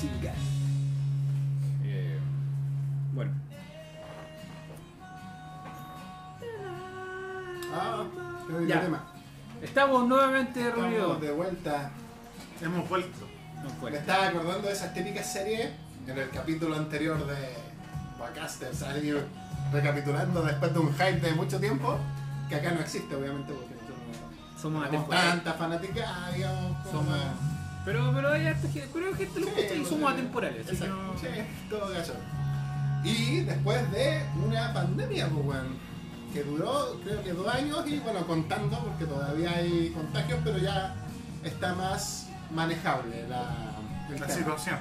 chingar. Eh, bueno. Ah, Ya. tema. Estamos nuevamente Estamos reunidos. de vuelta. Hemos vuelto. Me estaba acordando de esas típicas series en el capítulo anterior de Bacasters, ahí recapitulando después de un hype de mucho tiempo, que acá no existe, obviamente, porque nosotros no Somos tanta fanática, digamos, como- Somos. Pero, pero hay harta gente, pero hay gente lo Sí, escucha y pues, somos sí. atemporales. así que Exacto, no- sí, todo caso. Y después de una pandemia, pues, weón, que duró creo que dos años y bueno, contando, porque todavía hay contagios, pero ya está más manejable la, situación.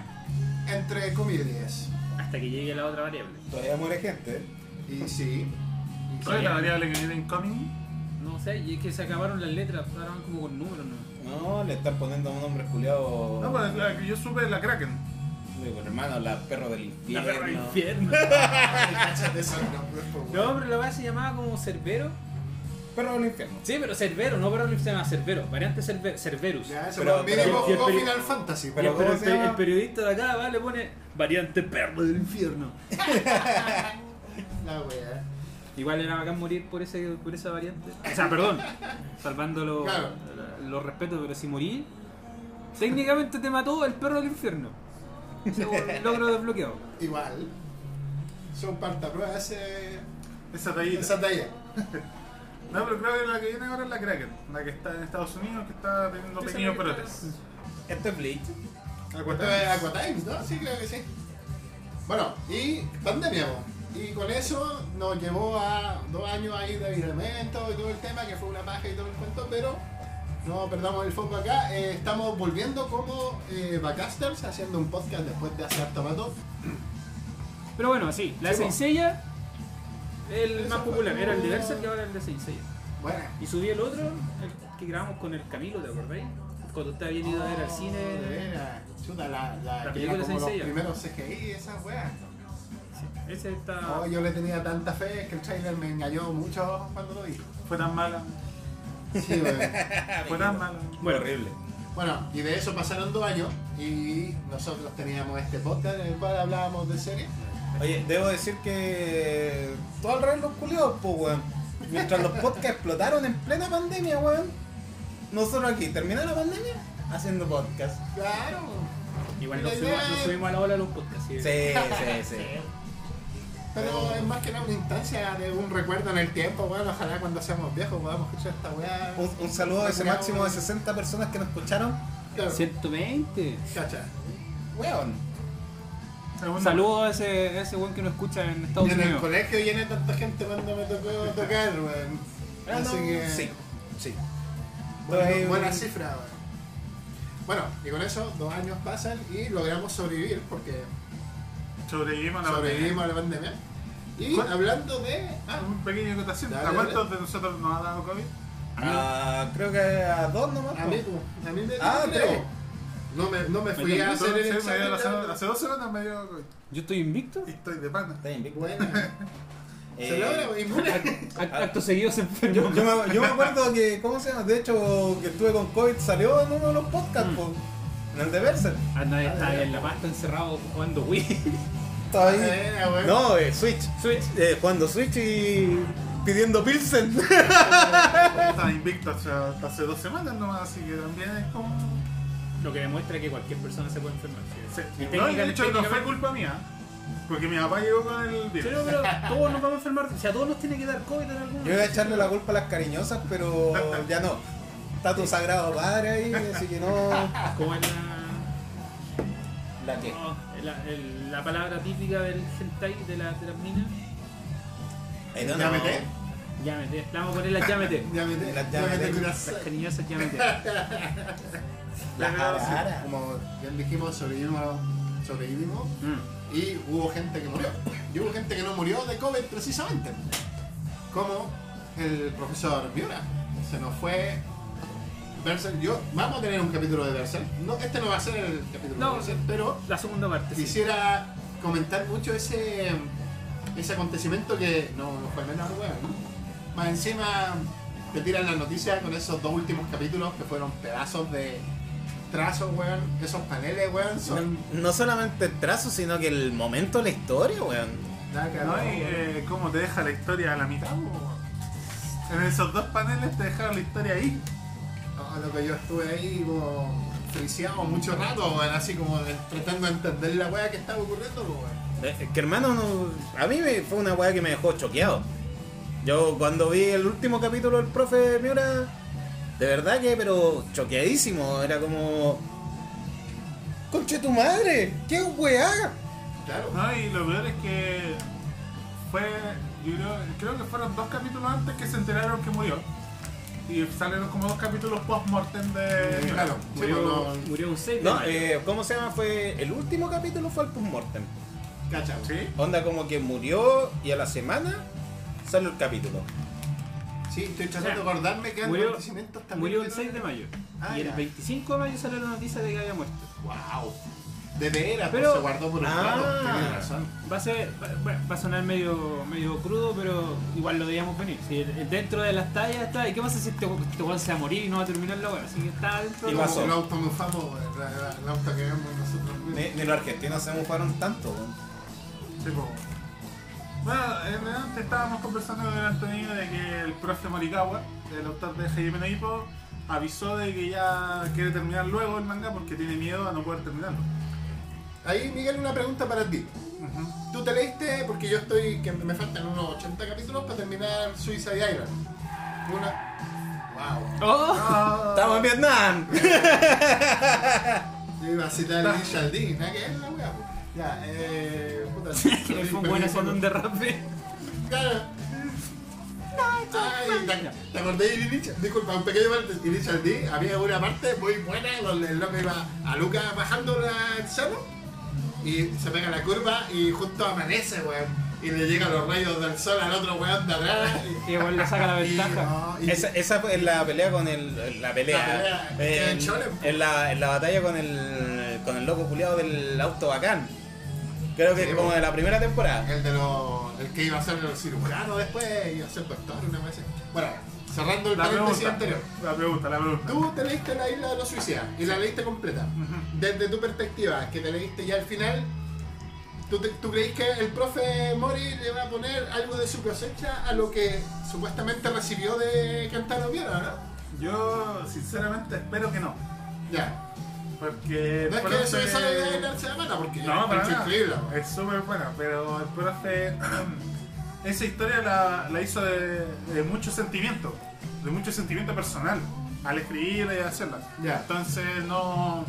Entre comillas. Hasta que llegue la otra variable. Todavía muere gente. Y sí. ¿Cuál es la variable que viene incoming? No sé, y es que se acabaron las letras, ahora van como con números, ¿no? No, le están poniendo un nombre culiado. No, pues la que yo supe es la Kraken. Digo, hermano, la perro del infierno. La perra del infierno. Pues. No, pero la weá se llamaba como Cerbero. Perro del infierno. Sí, pero Cerbero, no pero se llama Cerbero. Variante Cerver- Cerberus. Ya, eso Pero- pero- jugó peri- Final Fantasy. Pero el, periodista de acá va, le pone variante perro del infierno. La wea. Igual era bacán morir por ese por esa variante. O sea, perdón, salvando los Claro. respetos, pero si morí, técnicamente te mató el perro del infierno. Logro desbloqueado. Igual. Son parta prueba ese, Esa tallita. esa talla. No, pero creo que la que viene ahora es la Kraken. La que está en Estados Unidos, que está teniendo pequeños brotes. Esto es Bleach. Esto es Aquatimes, ¿no? Sí, creo que sí. Bueno, y pandemia, po. Y con eso nos llevó a dos años ahí de aislamiento y todo el tema, que fue una paja y todo el cuento, pero no perdamos el foco acá. Eh, estamos volviendo como eh, Backasters, haciendo un podcast después de hacer tomato. Pero bueno, sí, la Sí. Seiya el Eso más popular, era el de Berserk y ahora el de Seiya. Bueno, Y subí el otro, el que grabamos con el Camilo, ¿te acordáis? Cuando usted había ido a ver al de cine. veras. Chuta, la, la, La película como de los primeros CGI, esa wea. Sí, ese está. No, yo le tenía tanta fe que el trailer me engañó mucho cuando lo vi. Fue tan mala. Sí, weón. Fue tan mala. Bueno, horrible. Bueno, y de eso pasaron dos años y nosotros teníamos este podcast en el cual hablábamos de series. Oye, debo decir que todo al revés los culiados, pues, weón. Mientras los podcasts explotaron en plena pandemia, weón. Nosotros aquí, terminó la pandemia, haciendo podcast. Claro. Igual nos subimos, nos subimos a la ola de los podcasts. Sí, Sí, sí, sí. Pero es más que nada una instancia de un recuerdo en el tiempo, bueno, ojalá cuando seamos viejos podamos escuchar esta weá. Un, un saludo a ese máximo de 60 personas que nos escucharon. Claro. 120. Cacha. Weón. Saludos a ese, a ese weón que nos escucha en Estados en el Unidos. colegio llené tanta gente cuando me tocó tocar, weón. Ah, Así que. Sí, sí. Bueno, buena cifra, weón. Bueno, y con eso dos años pasan y logramos sobrevivir porque Sobrevivimos a la sobrevivimos a la pandemia. Y ¿Cuál? hablando de. Ah, Un pequeño acotación. ¿A cuántos de nosotros nos ha dado COVID? Ah, creo que a dos nomás. a mí, a mí me Ah, creo. tres. No me, no me fui Oye, a hacer el me examen. dio hace dos semanas me dio COVID. Yo estoy invicto. Y estoy de pana. Víctor. Buena. Eh, Se logra, inmune. Act- Acto seguido se enfermó. Yo, yo me, yo me acuerdo que, ¿cómo se llama? De hecho, que estuve con COVID, salió en uno de los podcasts, Mm. po, en el de Berser. Anda, Ah, está ahí en la pasta encerrado jugando Wii. Estaba ahí. Buena, weón. No, eh, Switch. Switch. Eh, jugando Switch y pidiendo Pilsen. Estaba invicto hace, hace dos semanas nomás, así que también es como. Lo que demuestra que cualquier persona se puede enfermar. Sí. Y No, de hecho, no fue culpa mía. Porque mi papá llegó con el virus. Pero, pero todos nos vamos a enfermar. O sea, todos nos tiene que dar COVID en algún Yo iba a echarle la culpa a las cariñosas, pero ya no. Está tu sagrado padre ahí, así que no. Como es la, ¿La qué? no, la, el- la palabra típica del hentai de, la, de las minas. I don't ¿Ya know. meté? Llámete. Vamos a poner las llámete. Me Las. Las cariñosas llámete. La Pero sí. jarara. Como bien dijimos, sobrevivimos, sobrevivimos Mm. y hubo gente que murió. Y hubo gente que no murió de COVID precisamente. Como el profesor Miura. Se nos fue Berserk. Yo, vamos a tener un capítulo de Berserk. No, este no va a ser el capítulo No. de Berserk, pero La segunda parte. sí. quisiera comentar mucho ese, ese acontecimiento que no, no fue menos weón. Más encima te tiran la noticia con esos dos últimos capítulos que fueron pedazos de trazos, weón, esos paneles, weón, son. No, no solamente el trazo, sino que el momento de la historia, weón. ¿No? no, Y eh, cómo te deja la historia a la mitad? En esos dos paneles te dejaron la historia ahí. Lo que yo estuve ahí como friseado mucho rato, así como tratando de entender la weá que estaba ocurriendo, pues, weón. Eh, Que hermano, no- a mí me, fue una weá que me dejó choqueado. Yo cuando vi el último capítulo del profe Miura, de verdad que, pero choqueadísimo, era como... Conche tu madre, qué weá. Claro. ¿No? Y lo peor es que fue, yo creo, creo que fueron dos capítulos antes que se enteraron que murió. Y salieron como dos capítulos post-mortem de... Eh, claro, sí, Murió, pues, no- murió un 6 No, eh, ¿cómo se llama? Fue el último capítulo fue el postmortem. cacha, weón. ¿Sí? Onda como que murió y a la semana salió el capítulo. Sí, estoy O sea, tratando de acordarme que murió- acontecimientos también. Murió el hubieron- 6 de mayo. Ah, y el ya. 25 de mayo salió la noticia de que había muerto. Wow. De veras, Pero- pues se guardó por un Ah. lado, tienes razón. Va a ser, va, va- a sonar medio, medio crudo, pero igual lo debíamos venir. Si el- el- dentro de las tallas está, ¿y qué pasa si este, este weón se va a morir y no va a terminar la weá? Así que está dentro Y de pasó. El auto mufamos, el auto que vemos nosotros mismos. Ni, ni los argentinos se mofaron tanto, weón. Sí. Bueno, en antes estábamos conversando con el Antonio de que el profe Morikawa, el autor de Hajime no Ippo, avisó de que ya quiere terminar luego el manga porque tiene miedo a no poder terminarlo. Ahí, Miguel, una pregunta para ti. ¿Tú te leíste, porque yo estoy, que me faltan unos 80 capítulos para terminar Suicide Island? Una... Wow. ¡Oh! Ah, ¡Estamos en Vietnam! Yo iba a citar el Initial D, nada que ver la wea, po. Ya, eh... Puta, que fue bueno haciendo un derrape. Claro. Ay, ¿te, ¿te acordás de Initial? Disculpa, un pequeño parte de Initial D. Había una parte muy buena donde el loco iba a Lucas bajando la- el cerro y se pega la curva y justo amanece, weón. Y le llegan los rayos del sol al otro weón de atrás. Y igual le saca la y- ventaja. no, y- Esa, esa en la pelea con el. La pelea. La pelea, en, en la, en la batalla con el. con el loco culiado del auto bacán. Creo que Sí, es como de la primera temporada. El de los. El que iba a ser el cirujano después, iba a ser doctor, una vez. Bueno, cerrando el La paréntesis pregunta, anterior. la pregunta, la pregunta. Tú te leíste la isla de los suicidas y la leíste completa. Desde tu perspectiva, que te leíste ya al final, ¿tú, te- tú crees que el profe Mori le va a poner algo de su cosecha a lo que supuestamente recibió de Cantaro Viera, ¿no? Yo, sinceramente, espero que no. Ya. Porque. No es que eso es algo de darse la mano, porque No, es increíble. Es súper buena, pero el profe. esa historia la, la hizo de, de mucho sentimiento, de mucho sentimiento personal, al escribirla y hacerla. Entonces, no.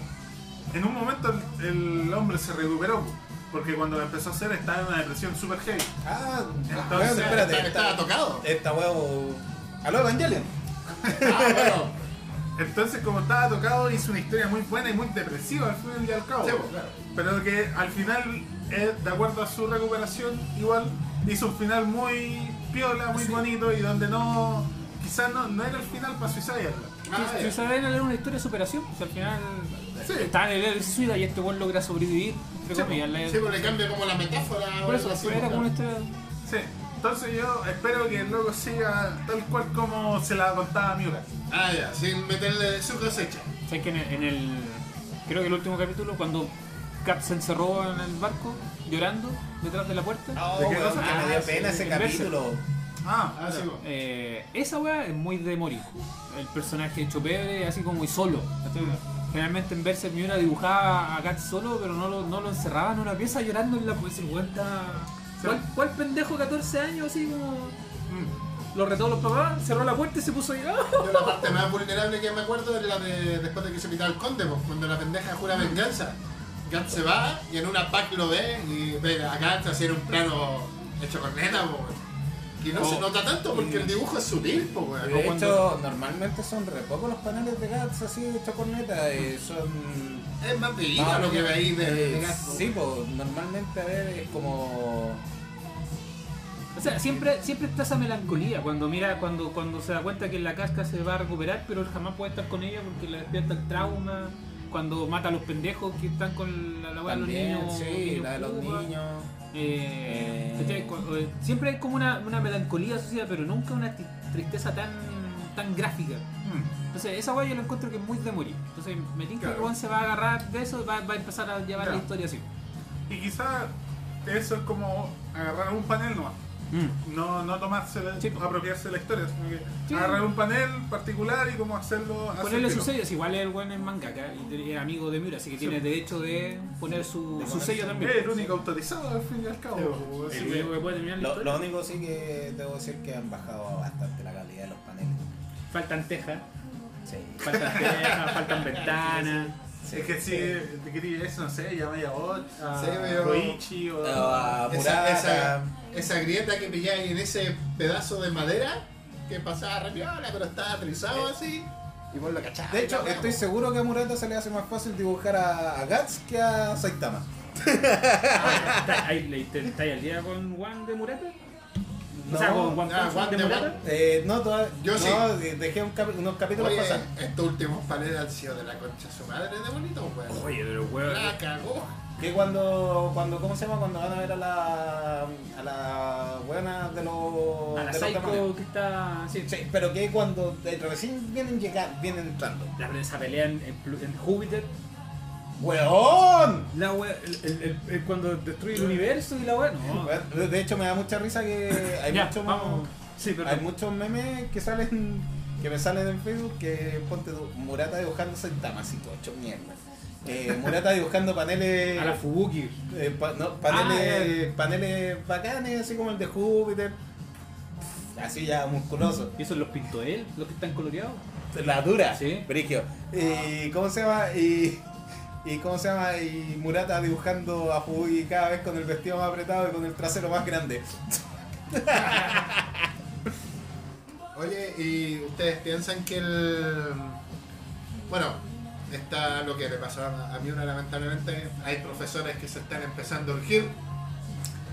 En un momento el, el hombre se recuperó, porque cuando la empezó a hacer estaba en una depresión súper heavy. Ah, Entonces, weón, espérate. Estaba- Estaba tocado. Esta huevo. Aló, Evangelion. Ah, bueno. Entonces, como estaba tocado, hizo una historia muy buena y muy depresiva al fin y al cabo. Sí, pues, claro. Pero que al final, de acuerdo a su recuperación, igual hizo un final muy piola, muy bonito y donde no. Quizás no, no era el final para Suicide Island. Ah, ya. saben era una historia de superación, pues al final Sí. estaba en el de suicida y este weón logra sobrevivir. Sí, comillas, la- Sí, pues le cambia como la metáfora. por eso, así, era como una historia. Sí. Entonces yo espero que el loco siga tal cual como se la contaba Miura. Ah, ya, sin meterle su cosecha. ¿Sabes que en el, en el- Creo que el último capítulo, cuando Kat se encerró en el barco llorando detrás de la puerta. Oh, ¿De qué weón, cosa? que me dio Ah, pena sí, ese capítulo. Ah, Ah, sí, pues. Eh, esa weá es muy de morir. El personaje hecho pebre, así como muy solo. Generalmente en Berserk Miura dibujaba a Kat solo, pero no lo, no lo encerraba en una pieza llorando en la pues el weón está- Sí. ¿Cuál, ¿Cuál pendejo 14 años así como.? mm. Lo retó a los papás, cerró la puerta y se puso a llorar. Yo la parte más vulnerable que me acuerdo es la de después de que se pitaba el conde, pues, cuando la pendeja jura venganza. Gat se va y en una pack lo ve y ve a Gat hacer un plano hecho con neta. Y no Oh. se nota tanto porque el dibujo es sutil, pues, weón. De cuando- hecho, normalmente son re pocos los paneles de Gats así hechos con neta. eh, son. Es más bellita lo que veis de, de Eh. Sí, pues normalmente a ver es como. O sea, siempre, siempre está esa melancolía cuando mira, cuando, cuando se da cuenta que la casca se va a recuperar, pero él jamás puede estar con ella porque le despierta el trauma. Cuando mata a los pendejos que están con la, la weá de los niños. sí, niños la de los Cuba. niños. Eh, Eh. eh, siempre hay como una, una melancolía asociada, pero nunca una tri- tristeza tan, tan gráfica. Mm. Entonces, esa weá yo la encuentro que es muy de morir. Entonces, me tinca Claro. que Juan se va a agarrar de eso y va, va a empezar a llevar Claro. la historia así. Y quizá eso es como agarrar un panel nomás. No, no tomarse, la- Sí, apropiarse de la historia, sino que Sí. agarrar un panel particular y como hacerlo. Ponerle su estilo. sello, si igual el buen es mangaka y es amigo de Miura, así que tiene derecho de poner su, su sello también. Es el único autorizado al fin y al cabo. El que- puede Lo, único sí que debo decir que han bajado bastante la calidad de los paneles. Faltan tejas, Sí. faltan tejas, faltan ventanas. Es que si te quería eso, no sé, llamáis a Koichi o O a Esa, Murata. Esa, grieta que pilláis en ese pedazo de madera que pasaba re piola, pero estaba atrizado así. Y vos lo cachabas. De hecho, estoy seguro que a Murata se le hace más fácil dibujar a, a Guts que a Saitama. ¿Está, ahí, le- te- ¿está ahí al día con Juan de Murata? o sea, No, con Juan ah, Juan de de Murata. Juan. Eh, no, todavía. Yo no, sí. de- dejé un unos capítulos Oye, pasar. estos últimos paneles han sido de la concha su madre de bonito, weón. Oye, pero weón. La cagó. Que cuando, cuando, ¿cómo se llama? Cuando van a ver a la, a la buena de los, A la de. Psycho que está. Sí, Sí, pero que cuando eh, recién vienen llegar, vienen entrando. La esa pelea en, en, en Júpiter. ¡Weón! La wea, el, el- el- el- cuando destruye el universo y la wea. No. De de hecho me da mucha risa que hay Ya. Sí, hay muchos memes que salen que me salen en Facebook que ponte Murata dibujando Saitama así ocho mierda. Eh, Murata dibujando paneles A la Fubuki. eh, pa- no, paneles Ah, paneles bacanes así como el de Júpiter. Así ya musculoso. ¿Y esos los pintó él? ¿Los que están coloreados? La dura, Sí. Brigio. Y ¿cómo se llama? Y, y ¿cómo se llama? Y Murata dibujando a Fubuki cada vez con el vestido más apretado y con el trasero más grande. Oye, ¿y ustedes piensan que el. Bueno, está lo que le pasó a mí una lamentablemente. Hay profesores que se están empezando a urgir.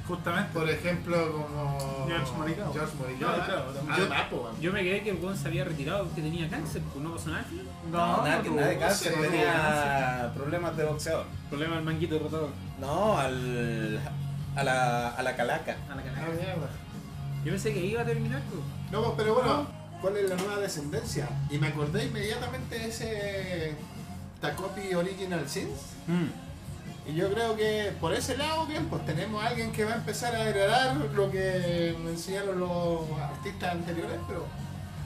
Justamente. Por ejemplo, como. George Morikawa. George Morikawa. No, claro, weón. Yo me quedé que el weón se había retirado porque tenía cáncer, pues no pasó nada. No, nada, que no, nada de cáncer, tenía problemas de boxeador. Problema del manguito rotador. No, al, a, la, a la calaca. A la Ah, calaca. mierda. Yo pensé que iba a terminar, pues. No, pero bueno, ¿cuál es la nueva descendencia? Y me acordé inmediatamente de ese Takopi Original Sins. Y yo creo que por ese lado, bien, pues tenemos a alguien que va a empezar a heredar lo que me enseñaron los artistas anteriores, pero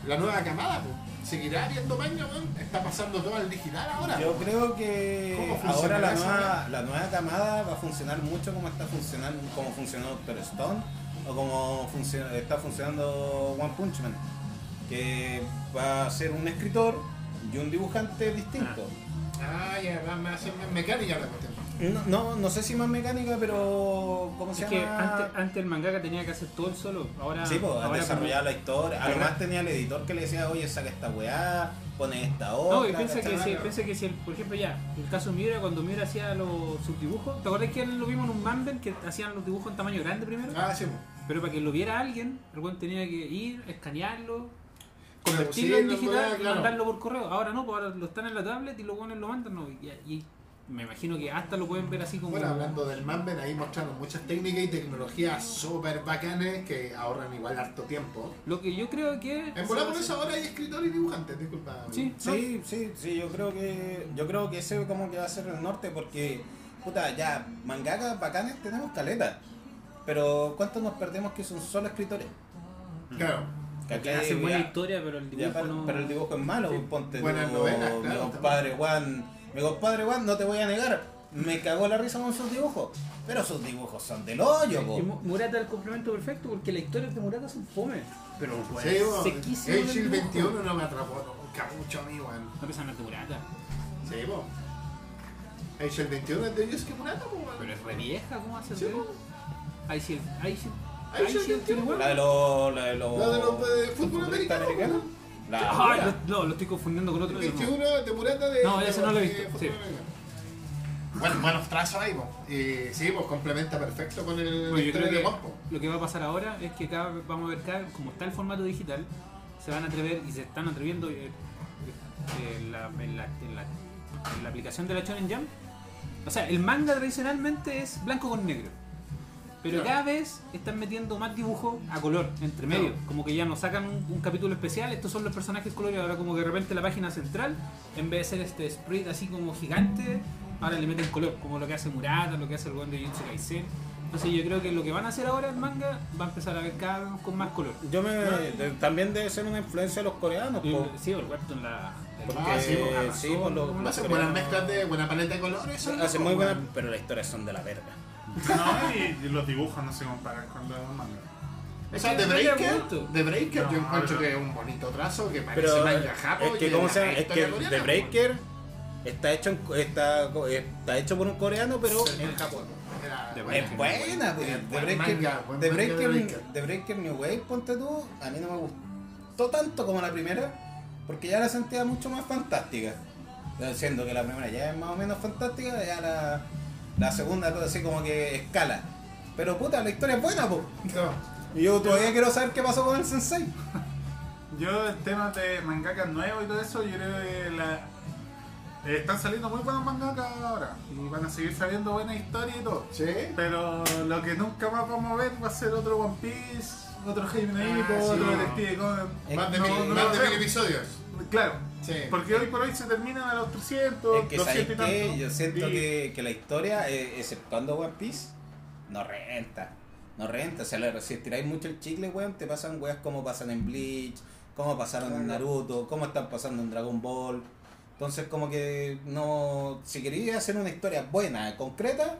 la nueva camada, pues, seguirá manga, weón. Está pasando todo al digital ahora. Yo creo que ¿Cómo ahora la nueva, la nueva camada va a funcionar mucho como está funcionando, como funcionó Doctor Stone o como funciona- está funcionando One Punch Man, que va a ser un escritor y un dibujante distinto. Ah, ya, va a ser más mecánica la cuestión. No, no, no sé si más mecánica, pero ¿cómo se Es que llama? antes, antes el mangaka tenía que hacer todo el solo. Ahora. Sí, pues, ahora desarrollar como- la historia. Además tenía el editor que le decía, oye, saca esta weá, pone esta otra. No, y piensa que, si, piensa que si, el- por ejemplo, ya, el caso de Miura, cuando Miura hacía los, sus dibujos, ¿te acuerdas que lo vimos en un Manden que hacían los dibujos en tamaño grande primero? Ah, sí, pues. Pero para que lo viera alguien, el weón tenía que ir, escanearlo, convertirlo en Traducirlo, digital y claro. mandarlo por correo. Ahora no, pues ahora lo están en la tablet y los weones lo mandan, no. Y, y me imagino que hasta lo pueden ver así como. Bueno, hablando del Manben, ahí mostraron muchas técnicas y tecnologías súper bacanes que ahorran igual harto tiempo. Lo que yo creo que. En volar por eso ahora hay escritores y dibujantes, disculpa. Sí, Sí, sí, sí, yo creo que yo creo que ese como que va a ser el norte porque puta, ya mangakas bacanes tenemos caleta. Pero ¿cuántos nos perdemos que son solo escritores? Claro. Hacen buena historia, pero el ya, dibujo pero, no. pero el dibujo es malo, Sí. ponte tú, Buenas novelas, mi claro, compadre Juan, mi compadre Juan, no te voy a negar, me cagó la risa con sus dibujos, pero sus dibujos son del hoyo, po. Murata es el complemento perfecto porque las historias de Murata son fome. Pero weón, Sí, bueno, sequísimo. en el Angel dibujo. 21 no me atrapó nunca mucho a mí, weón. No pesa nada de Murata. Sí, po. Angel 21 es de Yusuke Murata, po. Pero es re vieja, ¿cómo hace Sí, po. Ahí sí, ahí sí. La de los la de los La de los, eh, fútbol americano. La no, lo estoy confundiendo con otro. El eso no. 21 de Murata de. No, ese no lo he visto. Bueno, buenos trazos ahí, po. Y sí, pues complementa perfecto con el Bueno, yo creo que lo que va a pasar ahora es que cada vamos a ver cada como está el formato digital, se van a atrever y se están atreviendo eh, eh, en, la, en, la, en, la, en la aplicación de la Shonen Jump. O sea, el manga tradicionalmente es blanco con negro. Pero Claro. cada vez están metiendo más dibujo a color, entre medio. Claro. Como que ya no sacan un, un capítulo especial, estos son los personajes coloreados. Ahora como que de repente la página central, en vez de ser este sprite así como gigante, ahora le meten color, como lo que hace Murata, lo que hace el buen de Jujutsu Kaisen. Entonces yo creo que lo que van a hacer ahora en manga va a empezar a ver cada vez con más color. Yo me. de- también debe ser una influencia de los coreanos, Y- po. Sí, el webtoon la... Porque Ah, sí, sí, pues, por lo- como Va a los ser buenas mezclas de buena paleta de colores. Hacen muy buenas, pero las historias son de la verga. No, y, y los dibujos no se comparan con los manga. O sea, le Breaker. The Breaker No, yo encuentro que es un bonito trazo que parece Pero manga japo es que, ¿cómo la se llama? Es que coreana, The Breaker está hecho, en, está, está hecho por un coreano, pero pues. En Japón. Es buena. pues. The de Breaker. The Breaker New Wave, ponte tú, a mí no me gustó tanto como la primera, porque ya la sentía mucho más fantástica. Siendo que la primera ya es más o menos fantástica, ya la, la segunda todo así como que escala. Pero puta, la historia es buena, po. No. Y yo todavía quiero saber qué pasó con el sensei. Yo, en temas de mangakas nuevos y todo eso, yo creo que la, están saliendo muy buenos mangakas ahora. Y van a seguir saliendo buenas historias y todo. ¿Sí? Pero lo que nunca más vamos a ver va a ser otro One Piece, otro Jaime Ah, sí. otro Detective Conan. Más de no, mil, no más lo de sé. mil episodios. Claro, Sí. porque hoy por hoy se terminan a los 300, Es que 200 sabéis y tanto. yo siento Y- que, que la historia, eh, exceptuando One Piece, no renta. No renta. O sea, la- si estiráis mucho el chicle, weón, te pasan weas como pasan en Bleach, como pasaron en Naruto, como están pasando en Dragon Ball. Entonces, como que no. Si queréis hacer una historia buena, concreta,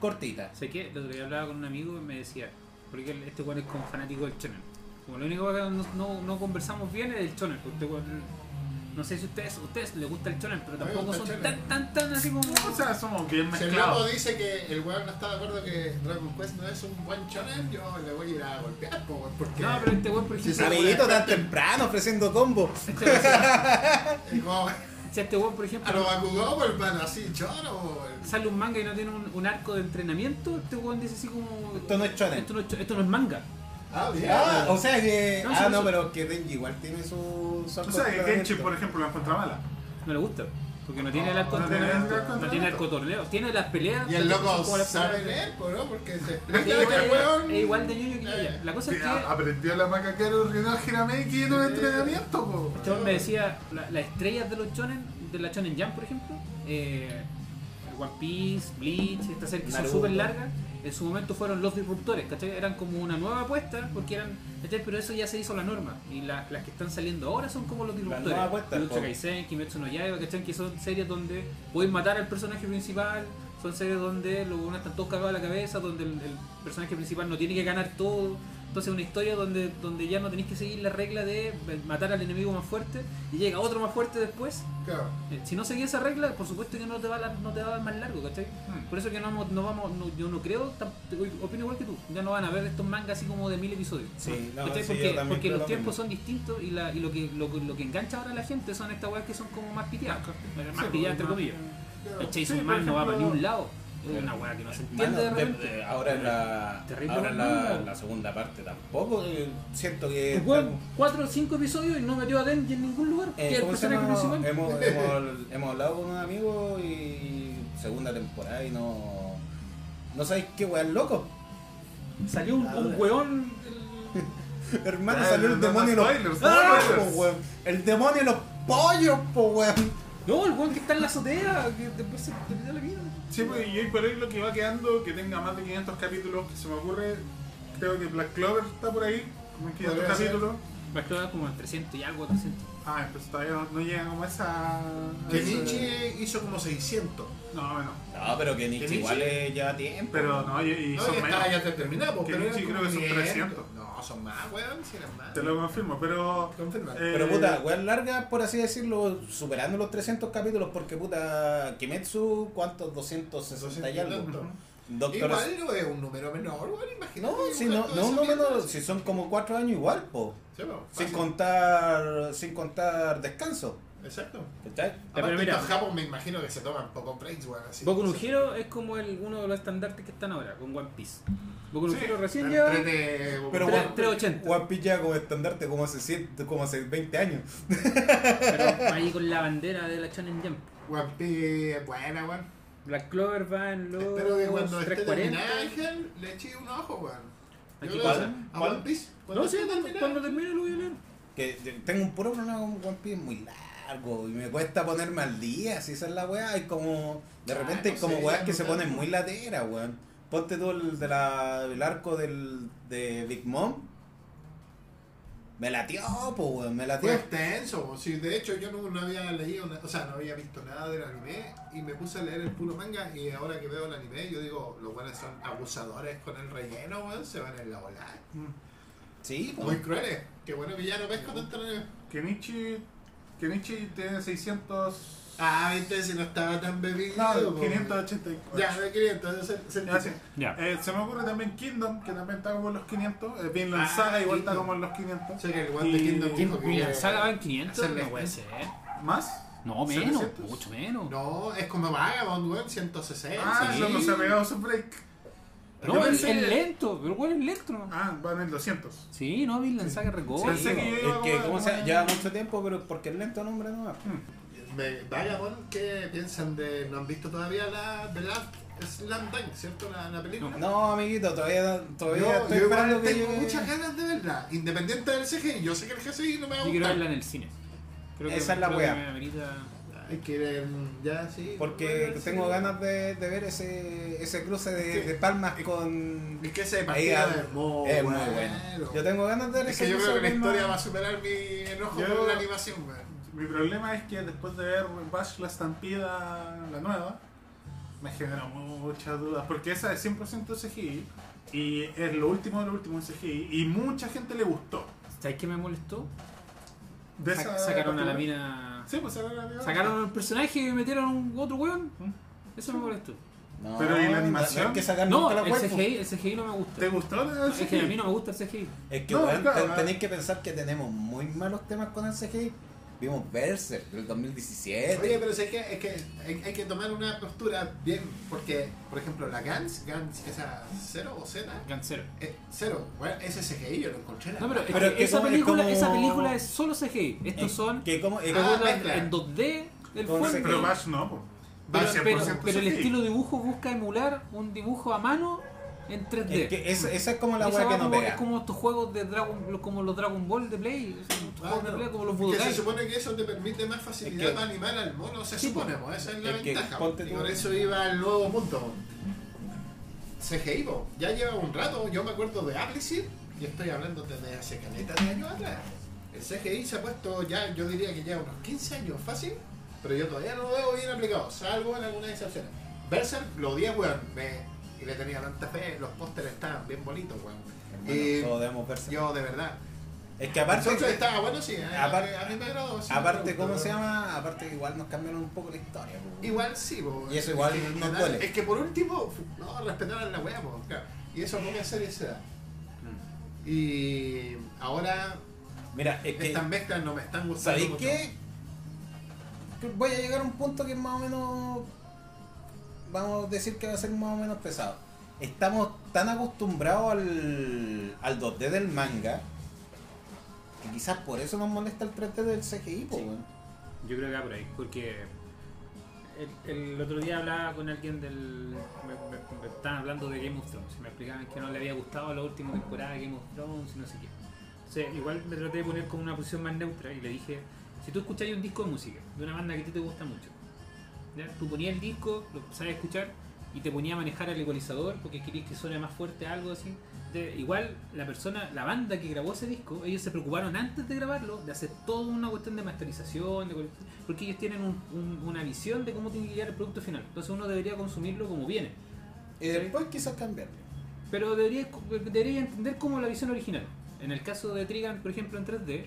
cortita. Sé que el otro día hablaba con un amigo y me decía, porque este weón es como fanático del shonen. Como lo único que no, no, no conversamos bien es del shonen. porque Este weón- no sé si ustedes, ustedes les gusta el shonen, pero A tampoco son el tan, tan, tan así como... O sea, somos bien Si el mezclados. dice que el weón no está de acuerdo que Dragon Quest no es un buen shonen, yo le voy a ir a golpear, porque No, pero este weón, por ejemplo. Amiguito tan temprano ofreciendo combo. este weón- si este weón, por a lo ejemplo, Bakugou, hermano, así choro, weón. sale un manga y no tiene un, un arco de entrenamiento, este weón dice así como... Esto no es shonen. Esto no es, esto no es manga. Ah, bien. Ah, o sea que. No, ah, no, pero que Denji igual tiene su. su O sea, que. Genshin, por ejemplo, la encuentra mala. No le gusta. Porque no tiene el No, arco no tiene no tiene arco torneo. Tiene las peleas. y el que loco sabe leer, ¿no? Porque se Es explica igual, que el weón. es igual de ñoño que ella. La cosa es Que que a- aprendió la Macaquero Rino Hirameki en un entrenamiento, po. este me decía la- las estrellas de los shonen, de la Shonen Jump, por ejemplo, eh, One Piece, Bleach, estas series que son súper largas, en su momento fueron los disruptores, ¿cachai? Eran como una nueva apuesta, porque eran, ¿cachai? Pero eso ya se hizo la norma. Y la- las que están saliendo ahora son como los disruptores. nueva apuesta, Jujutsu po. Kaisen, Kimetsu no Yaiba, ¿cachai? Que son series donde pueden matar al personaje principal, son series donde los están todos cagados a la cabeza, donde el, el personaje principal no tiene que ganar todo. Entonces una historia donde, donde ya no tenéis que seguir la regla de matar al enemigo más fuerte y llega otro más fuerte después. Claro. Eh, Si no seguís esa regla, por supuesto que no te va a, dar- no te va a dar más largo, ¿cachai? Hmm. Por eso que no vamos, no vamos no- yo no creo, opino igual que tú, ya no van a ver estos mangas así como de mil episodios. Sí, no, porque porque los lo tiempos mismo. son distintos y, la, y lo, que, lo, que- lo que engancha ahora a la gente son estas weas que son como más piteadas. Más Sí, piteadas, entre más- comillas. claro. El Chainsaw Sí, por Man no va para ejemplo- ningún lado. Es una wea que no se entiende Mano, de de- repente. de- ahora en la, ahora segunda parte tampoco. eh, siento que. El weón, cuatro o cinco episodios y no metió a Denji en ningún lugar. Eh, que es el ¿cómo se personaje llama? principal. Hemos, hemos, hemos hablado con un amigo y segunda temporada y no. No sabéis qué weón loco. Salió un, un weón. Hermano, Ah, salió el demonio de los spoilers, pollos, spoilers. po, weón. El demonio de los pollos, po weón. No, el weón que está en la azotea, que después se te da la vida. Sí, pues, y hoy por hoy lo que va quedando, que tenga más de 500 capítulos, que se me ocurre, creo que Black Clover está por ahí, como en 500 Podría ser. capítulos. Me quedado como en 300 y algo, 300. Ah, pues todavía no, no llega como a esa... Que ese- Nietzsche hizo como 600. No, bueno. No, pero que Nietzsche ¿Que igual lleva tiempo. Pero no, y, y No, son ya menos. está, ya te terminamos. Que pero Nietzsche eran creo que son como 300. No, son más, weón, si eran más. Te lo confirmo, pero... Confirma. eh, Pero puta, weón larga, por así decirlo, superando los 300 capítulos, porque puta, Kimetsu, ¿cuántos? 260 y algo. Doctor Igual no es un número menor, weón, imagínate. No, si no, no, no menos, si son como 4 años igual, po. Sí, po, Sin contar, sin contar descanso. Exacto. ¿Cachai? Aparte, pero mira. estos japos me imagino que se toman poco breaks, weón. Boku no Hero es como el, uno de los estandartes que están ahora, con One Piece. Boku no Sí, Hero recién lleva. Pero Tres- One- 380. One Piece ya como estandarte como hace, siete- como hace 20 años. Pero ahí con la bandera de la Shonen Jump. One Piece, buena, weón. Black Clover va en los Espero que cuando esté 340. terminada Ángel le eche un ojo, weón. ¿A qué cosa? A. One Piece. No, sí, esté cuando, termine lo voy a leer. Que te- tengo un puro problema con One Piece muy largo y me cuesta ponerme al día, si esa es la weá. Hay como. De Ah, repente hay como sé, weas que se ponen muy lateras, weón. Ponte tú el, de la, el arco del, de Big Mom. Me latió, po, weón, me latió. Fue extenso, sí, de hecho yo no, no había leído, o sea, no había visto nada del anime y me puse a leer el puro manga y ahora que veo el anime yo digo, los buenos son abusadores con el relleno, weón, se van en la bola. Sí, po. Muy crueles, qué bueno que ya no pesco tanto anime. Kenichi, Kenichi tiene 600. Ah, viste, si no estaba tan bebido. No, po. 584. Ya, de 500, se, se Ya, sí. Ya. Eh, se me ocurre también Kingdom, que también está como en los 500. Eh, Vinland Ah, Saga igual está como en los 500. Sé que el guante Y- Kingdom ¿Quién dijo que Vinland Saga va en 500? hacerle- No puede ser. ¿Más? No, menos, 700. mucho menos. No, es como Vagabond, weón, 160. Ah, sí. eso no se ha pegado su break. No, pensé- es lento, pero ¿cuál es lento? no? Ah, van en 200. Sí, no, Vinland Saga recorre. Pensé que es que, como- ¿cómo se llama? Lleva mucho tiempo, pero porque es lento nombre no Me- Vagabond, ¿qué piensan de.? ¿No han visto todavía la The Last Slam Dunk, ¿cierto? La, la película. No, amiguito, todavía, todavía Yo, estoy yo esperando que tengo llegue. muchas ganas de verla, independiente del CGI. Yo sé que el CGI no me va a Yo quiero gustar. verla en el cine. Creo que, Esa es la creo que wea. me amerita- Hay que ver, ya sí. Porque tengo ganas de, de ver ese, ese cruce de, de palmas con. Es que ese Ahí, partido ah, es muy, es muy bueno. bueno. Yo tengo ganas de ver Es ese que yo cruce creo que la historia va a superar mi enojo Yo- por la animación, weón. Mi problema es que después de ver Bash la estampida, la nueva, me genera muchas dudas. Porque esa es 100% CGI y es lo último de lo último en CGI y mucha gente le gustó. ¿Sabes qué me molestó? De Sa- esa sacaron a la mina. Sí, pues sacaron. Sacaron al personaje y metieron un otro weón. ¿Mm? Eso me molestó. No, Pero, ¿y la animación? que sacar No, nunca la el cuerpo. CGI, el CGI no me gusta. ¿Te gustó la Es que a CGI? mí no me gusta el CGI. Es que No, claro, tenéis que pensar que tenemos muy malos temas con el CGI. Vimos Berserk del 2017. Oye, pero es que, es que hay, hay que tomar una postura bien, porque, por ejemplo, la Gans, Gans, esa cero o Z, Cancero. eh, cero, bueno, ese CGI yo lo encontré. No, pero, es es que esa, como- es película, como- esa película es solo CGI. Estos Es son que como, es Ah, en 2D del fuerte. Pero Bash no. Pero, Bash pero- 100% pero el estilo dibujo busca emular un dibujo a mano en 3D. es que es- esa es como la weá que no pega. es como estos juegos de Dragon, como los Dragon Ball de Play, Ah, juegos de claro. Play como los que se supone que eso te permite más facilidad Es que- para animar al mono, se Sí, supone, pues, esa es la ventaja. y por eso iba al nuevo punto. CGI, po, ya lleva un rato, yo me acuerdo de Appleseed, y estoy hablando desde hace caleta de años atrás. El CGI se ha puesto ya, yo diría que lleva unos 15 años fácil, pero yo todavía no lo veo bien aplicado, salvo en algunas excepciones. Berserk lo odié, weón, me- y le tenía tanta fe, los pósteres estaban bien bonitos, weón. Y todos debemos Berserk. yo, de verdad. Es que aparte, estaba bueno, sí, a, aparte- a mí me agradó. sí, aparte ¿cómo se llama? Aparte igual nos cambiaron un poco la historia. po. Igual sí. Y eso igual Es que- nos duele. Es que por último, no, respetaran la weá, claro. Y eso no me se da. Y ahora Mira, es que estas mezclas no me están gustando. ¿Sabéis qué? Voy a llegar a un punto que es más o menos. Vamos a decir que va a ser más o menos pesado. Estamos tan acostumbrados al, al 2D del manga que quizás por eso nos molesta el 3D del CGI, Sí. Yo creo que va por ahí, porque el, el otro día hablaba con alguien del. Me, me- me estaban hablando de Game of Thrones y me explicaban que no le había gustado la última temporada de Game of Thrones y no sé qué. Igual me traté de poner como una posición más neutra y le dije: si tú escuchas un disco de música de una banda que a ti te gusta mucho, ¿ya? tú ponías el disco, lo sabes escuchar y te ponía a manejar el ecualizador porque querías que suene más fuerte algo así. Igual la persona, la banda que grabó ese disco, ellos se preocuparon antes de grabarlo de hacer toda una cuestión de masterización, de porque ellos tienen un- un- una visión de cómo tiene que llegar el producto final. Entonces uno debería consumirlo como viene. Y después quizás cambiarle. Pero debería, debería entender como la visión original. En el caso de Trigan, por ejemplo, en 3D,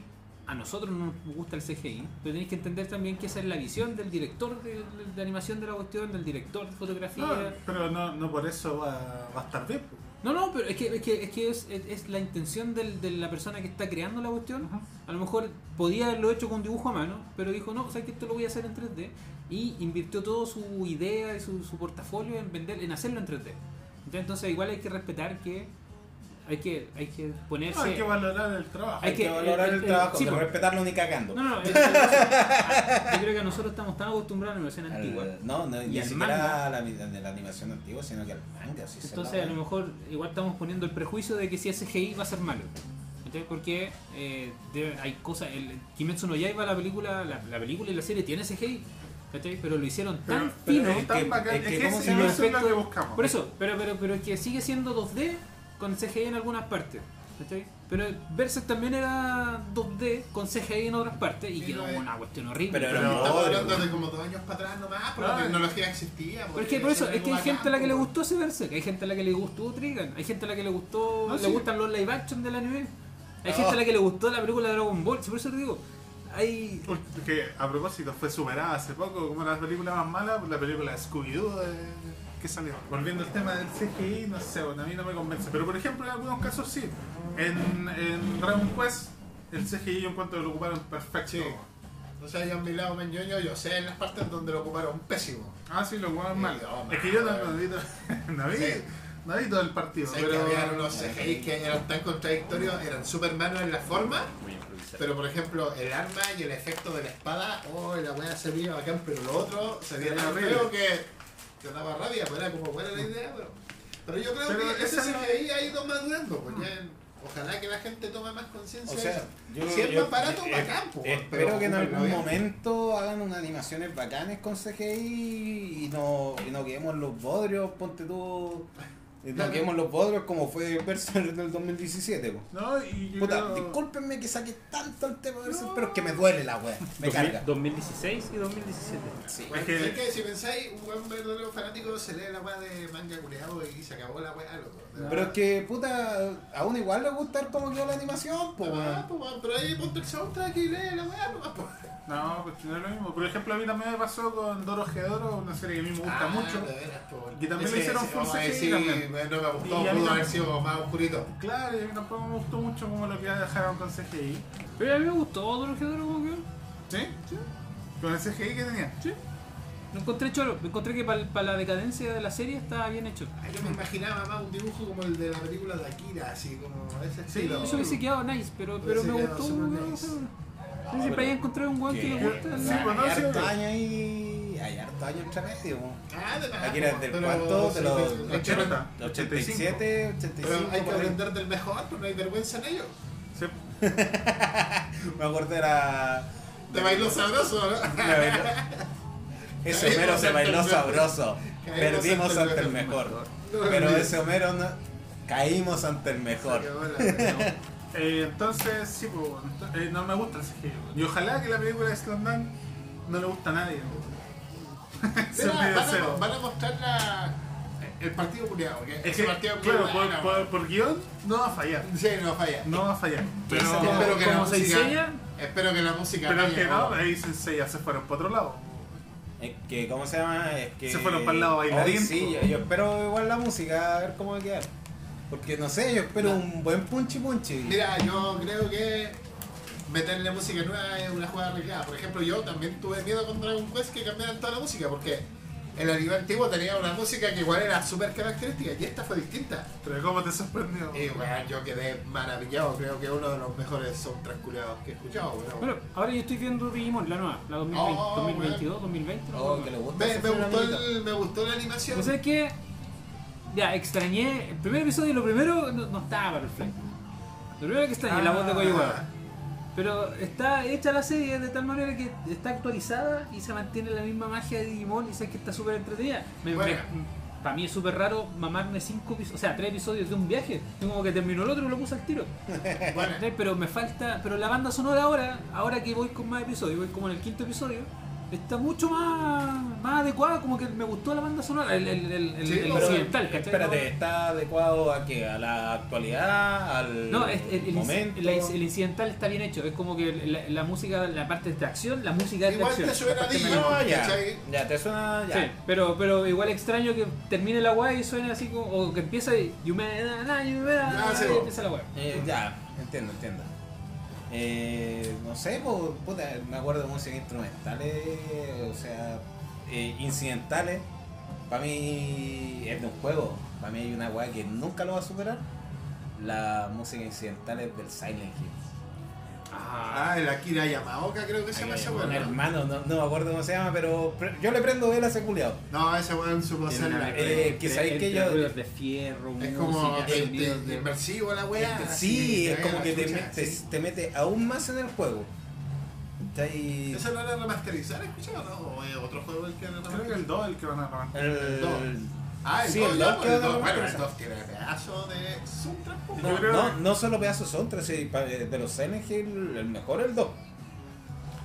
a nosotros no nos gusta el CGI, pero tenéis que entender también que esa es la visión del director de, de animación de la cuestión, del director de fotografía. No, pero no, no por eso va, va a estar bien. No, no, pero es que es, que, es, que es, es- es la intención del- de la persona que está creando la cuestión. Ajá. A lo mejor podía haberlo hecho con dibujo a mano, pero dijo, no, sabes que esto lo voy a hacer en 3D. Y invirtió todo su idea y su, su portafolio en vender, en hacerlo en 3D. Entonces, entonces igual hay que respetar que hay que, hay que No, ponerse. hay que valorar el trabajo. Hay Hay que, que- valorar el- el, el- trabajo, sí, pero pues. respetarlo ni cagando. No, no, es- es- es- yo creo que nosotros estamos tan acostumbrados a la animación Al- antigua. no, no, Y ni al siquiera manga. a la, de la animación antigua, sino que al manga. se Entonces la- a lo mejor igual estamos poniendo el prejuicio de que si es CGI va a ser malo. ¿Cachai? Porque eh, debe- hay cosas, el Kimetsu no Yaiba la película, la, la película y la serie tiene CGI, ¿cachai? Pero lo hicieron Pero- tan pero fino. es tan que- bacán, es es que que ¿cómo ese- se llama? eso es lo que buscamos. Por eso, pero, pero, pero es que sigue siendo 2D con CGI en algunas partes. ¿cachai? Pero Berserk también era 2D con CGI en otras partes y Sí, quedó es. una cuestión horrible. Pero Pero era estamos hablando de como dos años para atrás nomás, porque Ah. la tecnología existía. Pero es que por eso, es que hay gente a la que le gustó ese Berserk, hay gente a la que le gustó Trigun, hay gente a la que le gustó, No, le sí. gustan los live action del anime, hay Ah. gente a la que le gustó la película de Dragon Ball, por eso te digo, hay... Que a propósito fue superada hace poco como la película más mala, la película de Scooby-Doo de- que salió. Volviendo al tema del CGI, no sé, bueno, a mí no me convence. Pero por ejemplo, en algunos casos sí. En, en Dragon Quest, el CGI yo encuentro que lo ocuparon perfecto. Sí. O sea, yo en mi lado meñoño, yo sé en las partes donde lo ocuparon pésimo. Ah, sí, lo ocuparon mal. no, es que yo no, mal. vi, todo- no vi, Sí. no vi todo el partido. Sé pero... que había unos CGI que eran tan contradictorios, eran super malos en la forma, pero por ejemplo el arma y el efecto de la espada, oh, la weá se veía bacán, pero lo otro se veía tan feo que te daba rabia, pues era como buena la idea, pero... Pero yo creo Pero que ese esa no- CGI ha ido madurando, pues ya... Ojalá que la gente tome más conciencia O de sea, eso. yo, si es más barato, eh, bacán, pues, Espero pero que en algún bien. momento hagan unas animaciones bacanes con CGI y no, y no quedemos los bodrios, ponte tú. y No quedemos los bodrios como fue Berserk del 2017. po. No, y yo Puta, creo- discúlpenme que saque tanto el tema de Berserk, pero es que me duele la wea. Me 2000 carga. 2016 y 2017. Sí. Bueno, Es que- es que si pensáis, un buen verdadero fanático se lee la weá de manga culeado y se acabó la weá, loco. Pero es que, puta, a uno igual le gusta cómo quedó la animación, po, Ah, weón. pues, weón, pero ahí ponte el soundtrack y lee la weá. No, pues no es lo mismo. Por ejemplo, a mí también me pasó con Doro Gedoro, una serie que a mí me gusta Ah, mucho. Y también le hicieron full CGI también. No me gustó, Y a mí pudo haber sido más oscurito. Claro, y a mí tampoco me gustó mucho como lo que dejaron con CGI. Pero a mí me gustó Doro Gedoro como que... ¿Sí? Sí. Con el CGI que tenía. Sí. Lo encontré choro, me encontré que para la decadencia de la serie estaba bien hecho. Ay, Yo me imaginaba más un dibujo como el de la película de Akira, así como ese Sí, estilo. Eso hubiese quedado nice, pero, pero me gustó. nice. No sé, siempre hay encontrado un weón que le gusta. Sí, pues, no, hay sí, harto sí. año ahí, hay harto año entre medio. Ah, de Aquí era del pero cuánto, de sí, los hay que 80. 87, 85. Pero hay que aprender del mejor, pues no hay vergüenza en ello. Sí. Me acuerdo era. Te bailó sabroso, ¿no? Ese Homero se bailó sabroso. Perdimos ante el ante el mejor. mejor. No, Pero no, ese Homero no. Caímos ante el mejor. Se Eh, entonces, sí, pues, eh, no me gusta el CGI. Y ojalá que la película de Slamdance no le gusta a nadie. Se Mira, olvide van, a, van a mostrar la, el partido culiado, Es ese que, partido claro, por, bueno. por, por guion no va a fallar. Sí, no falla. No va a fallar. Pero, espero que se música, enseña. espero que la música pero que no, ahí Sensei ya se fueron para otro lado. Es que, ¿cómo se llama? Es que. Se fueron para el lado bailarín, Hoy sí, yo, yo espero igual la música, a ver cómo va a quedar. Porque no sé, yo espero un buen punchy punchy. Mira, yo creo que meterle música nueva es una jugada arreglada. Por ejemplo, yo también tuve miedo con Dragon Quest que cambiaran toda la música, porque el anime antiguo tenía una música que igual era súper característica y esta fue distinta. Pero ¿cómo te sorprendió? Y bueno, yo quedé maravillado, creo que es uno de los mejores soundtracks culiados que he escuchado. Bueno, ahora yo estoy viendo Digimon, la nueva, la 2020, Oh, 2022, 2020. no Oh, me que le acuerdo. gusta. me, ese me gustó el- me gustó la animación. Pero ¿sabes qué? Ya, extrañé. El primer episodio, lo primero, no, no estaba para el fly. Lo primero que extrañé, la voz de Koyu Ah, Pero está hecha la serie de tal manera que está actualizada y se mantiene la misma magia de Digimon y sé que está súper entretenida. Me- Bueno. para mí es súper raro mamarme cinco episodios, o sea, tres episodios de un viaje. Yo como que terminó el otro y lo puse al tiro. Pero me falta. Pero la banda sonora ahora, ahora que voy con más episodios, voy como en el quinto episodio, está mucho más, más adecuada, como que me gustó la banda sonora, el, el, el, el- Sí, el occidental, ¿cachai? Espérate, ¿está adecuado a qué? ¿A la actualidad? ¿Al No, es- el, el, momento? el- el incidental está bien hecho. Es como que la, la música, la parte de acción, la música es de Igual acción. te suena melódica. No, ya. Ya, te suena. Ya. Sí, pero, pero igual extraño que termine la weá y suene así como. O que empieza y. Sí, y po. empieza la weá. Eh, ya, entiendo, entiendo. Eh, no sé, me acuerdo de música instrumentales, o sea, eh, incidentales. Para mí es de un juego. Para mí hay una weá que nunca lo va a superar. las músicas incidentales del Silent Hill. Ah, el Akira Yamaoka creo que se llama ese weón. ¿no? Hermano, no, no me acuerdo cómo se llama, pero yo le prendo vela a ese culiao. No, ese weón supo tiene hacer la- eh, que sabéis que yo- de fierro, Es como inmersivo la weá. Sí, es como que te, mete- sí. te mete aún más en el juego. ¿Cachai? ¿Eso no era remasterizar, escuchado no? ¿O es otro juego el que era Creo que el 2 es el que van a remasterizar. El, dos. Ah, el sí, 2 el ya, dos quedó el dos- de Bueno, el remasterizar. 2 tiene pedazo de soundtrack. pues. No, Yo creo- no, no solo pedazos son tres, sí, pa- de los Silent Hill, el mejor es el 2.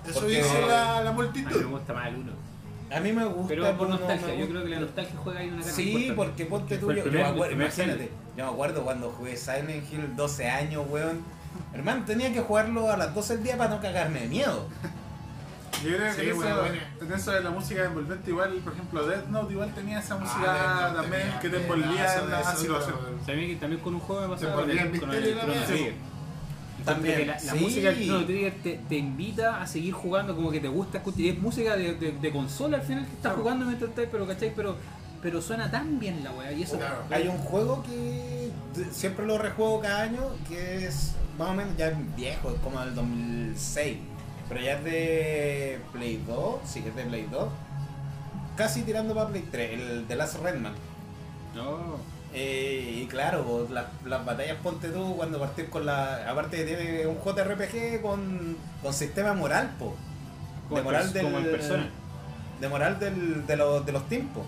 Eso porque- dice la, la A mí me multitud. gusta más el uno. A mí me gusta. Pero por no- nostalgia, no yo creo que la nostalgia juega ahí una gran Sí, porque ponte tú, yo, me acuerdo, imagínate, yo me acuerdo cuando jugué Silent Hill 12 años, weón. Hermano, tenía que jugarlo a las 12 del día para no cagarme de miedo. Yo creo Sí, que eso, bueno, bueno. en eso de la música envolvente, igual, por ejemplo, Death Note igual tenía esa música Death Note también tenía que te envolvía en la situación. también con un juego me pasaba con el con. Trigger. También, la, la sí. música del Chrono Trigger te, te invita a seguir jugando, como que te gusta escuchar. Y es música de, de, de consola al final que estás Claro. jugando mientras estás, pero ¿cachai? Pero, pero suena tan bien la weá. Y eso. Claro. Hay un juego que siempre lo rejuego cada año, que es más o menos ya es viejo, es como del 2006. Pero ya es de Play 2, sí es de Play 2. Casi tirando para Play 3, el de Last Redman. No. Eh, y claro, las, las batallas ponte tú cuando partís con la. Aparte que tiene un JRPG con, con sistema moral, po. De moral del. como en persona. De moral del, de, los, de los tiempos.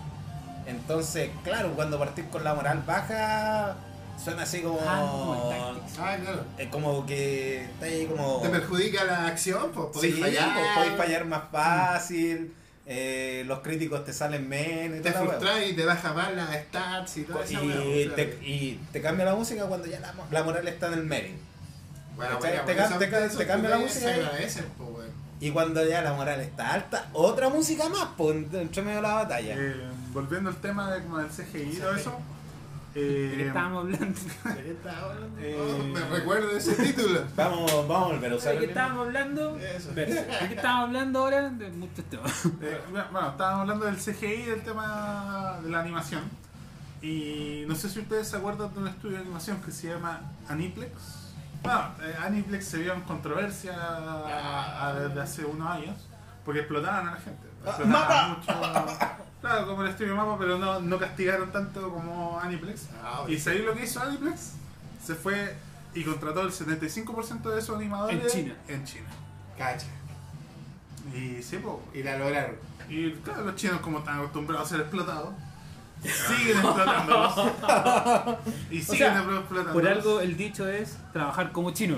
Entonces, claro, cuando partís con la moral baja, suena así como. Ah. Ah, claro. es como que está ahí como. Te perjudica la acción, pues podéis Sí, fallar. pues, podéis fallar más fácil. eh, los críticos te salen menos Te frustras y te baja más las stats y todo eso. y, te, y te cambia la música cuando ya la, la moral está en el medio. Bueno, bueno, te eso- ca- cambia la música y- cuando ya la moral está alta, otra música más, pues, entre medio de la batalla. Eh, volviendo al tema de, como del CGI y todo Sí. Eso. ¿De qué Eh, estábamos hablando? ¿De qué estás hablando? Eh, Oh, me recuerdo ese título. Vamos, vamos a volver a usar ¿De qué estábamos hablando? Eso. ¿De qué estábamos hablando ahora? De muchos temas. eh, bueno, estábamos hablando del CGI, del tema de la animación. Y no sé si ustedes se acuerdan de un estudio de animación que se llama Aniplex. Bueno, eh, Aniplex se vio en controversia a- a- desde hace unos años porque explotaban a la gente. Explotaban mucho. Claro, como el estudio Mapa, pero no, no castigaron tanto como Aniplex. Ah, ¿Y sabéis lo que hizo Aniplex? Se fue y contrató el 75% de esos animadores En China. En China. Cacha. Y sí, po. Y la lograron. Y claro, los chinos como están acostumbrados a ser explotados, siguen explotándolos. y siguen sea, explotándolos. Por algo el dicho es trabajar como chino.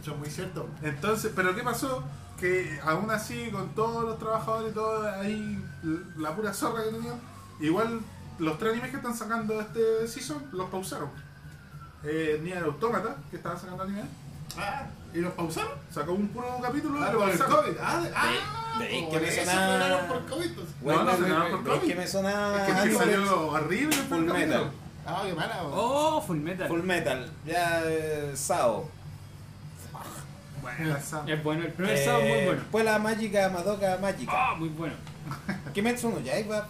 Eso es muy cierto. Entonces, pero ¿qué pasó? Que aún así, con todos los trabajadores y todo ahí, la pura zorra que tenían, igual los tres animes que están sacando este season los pausaron. Eh, Nier Automata, que estaban sacando anime, Ah, ¿y los pausaron? sacó un puro capítulo Ah, y lo por el pausaron. COVID. Ah, de- ah, de- que me sonaba- por COVID. pues. Bueno, No, no, por COVID. que me Es que Aniplex. salió horrible el Full. Metal. Ah, qué mala. Oh, Full Metal. Full Metal, ya eh, Sao. Bueno, Es bueno, el primer sábado es muy bueno. Pues la Mágica, Madoka Mágica. Ah, muy bueno. Kimetsu no Yaiba,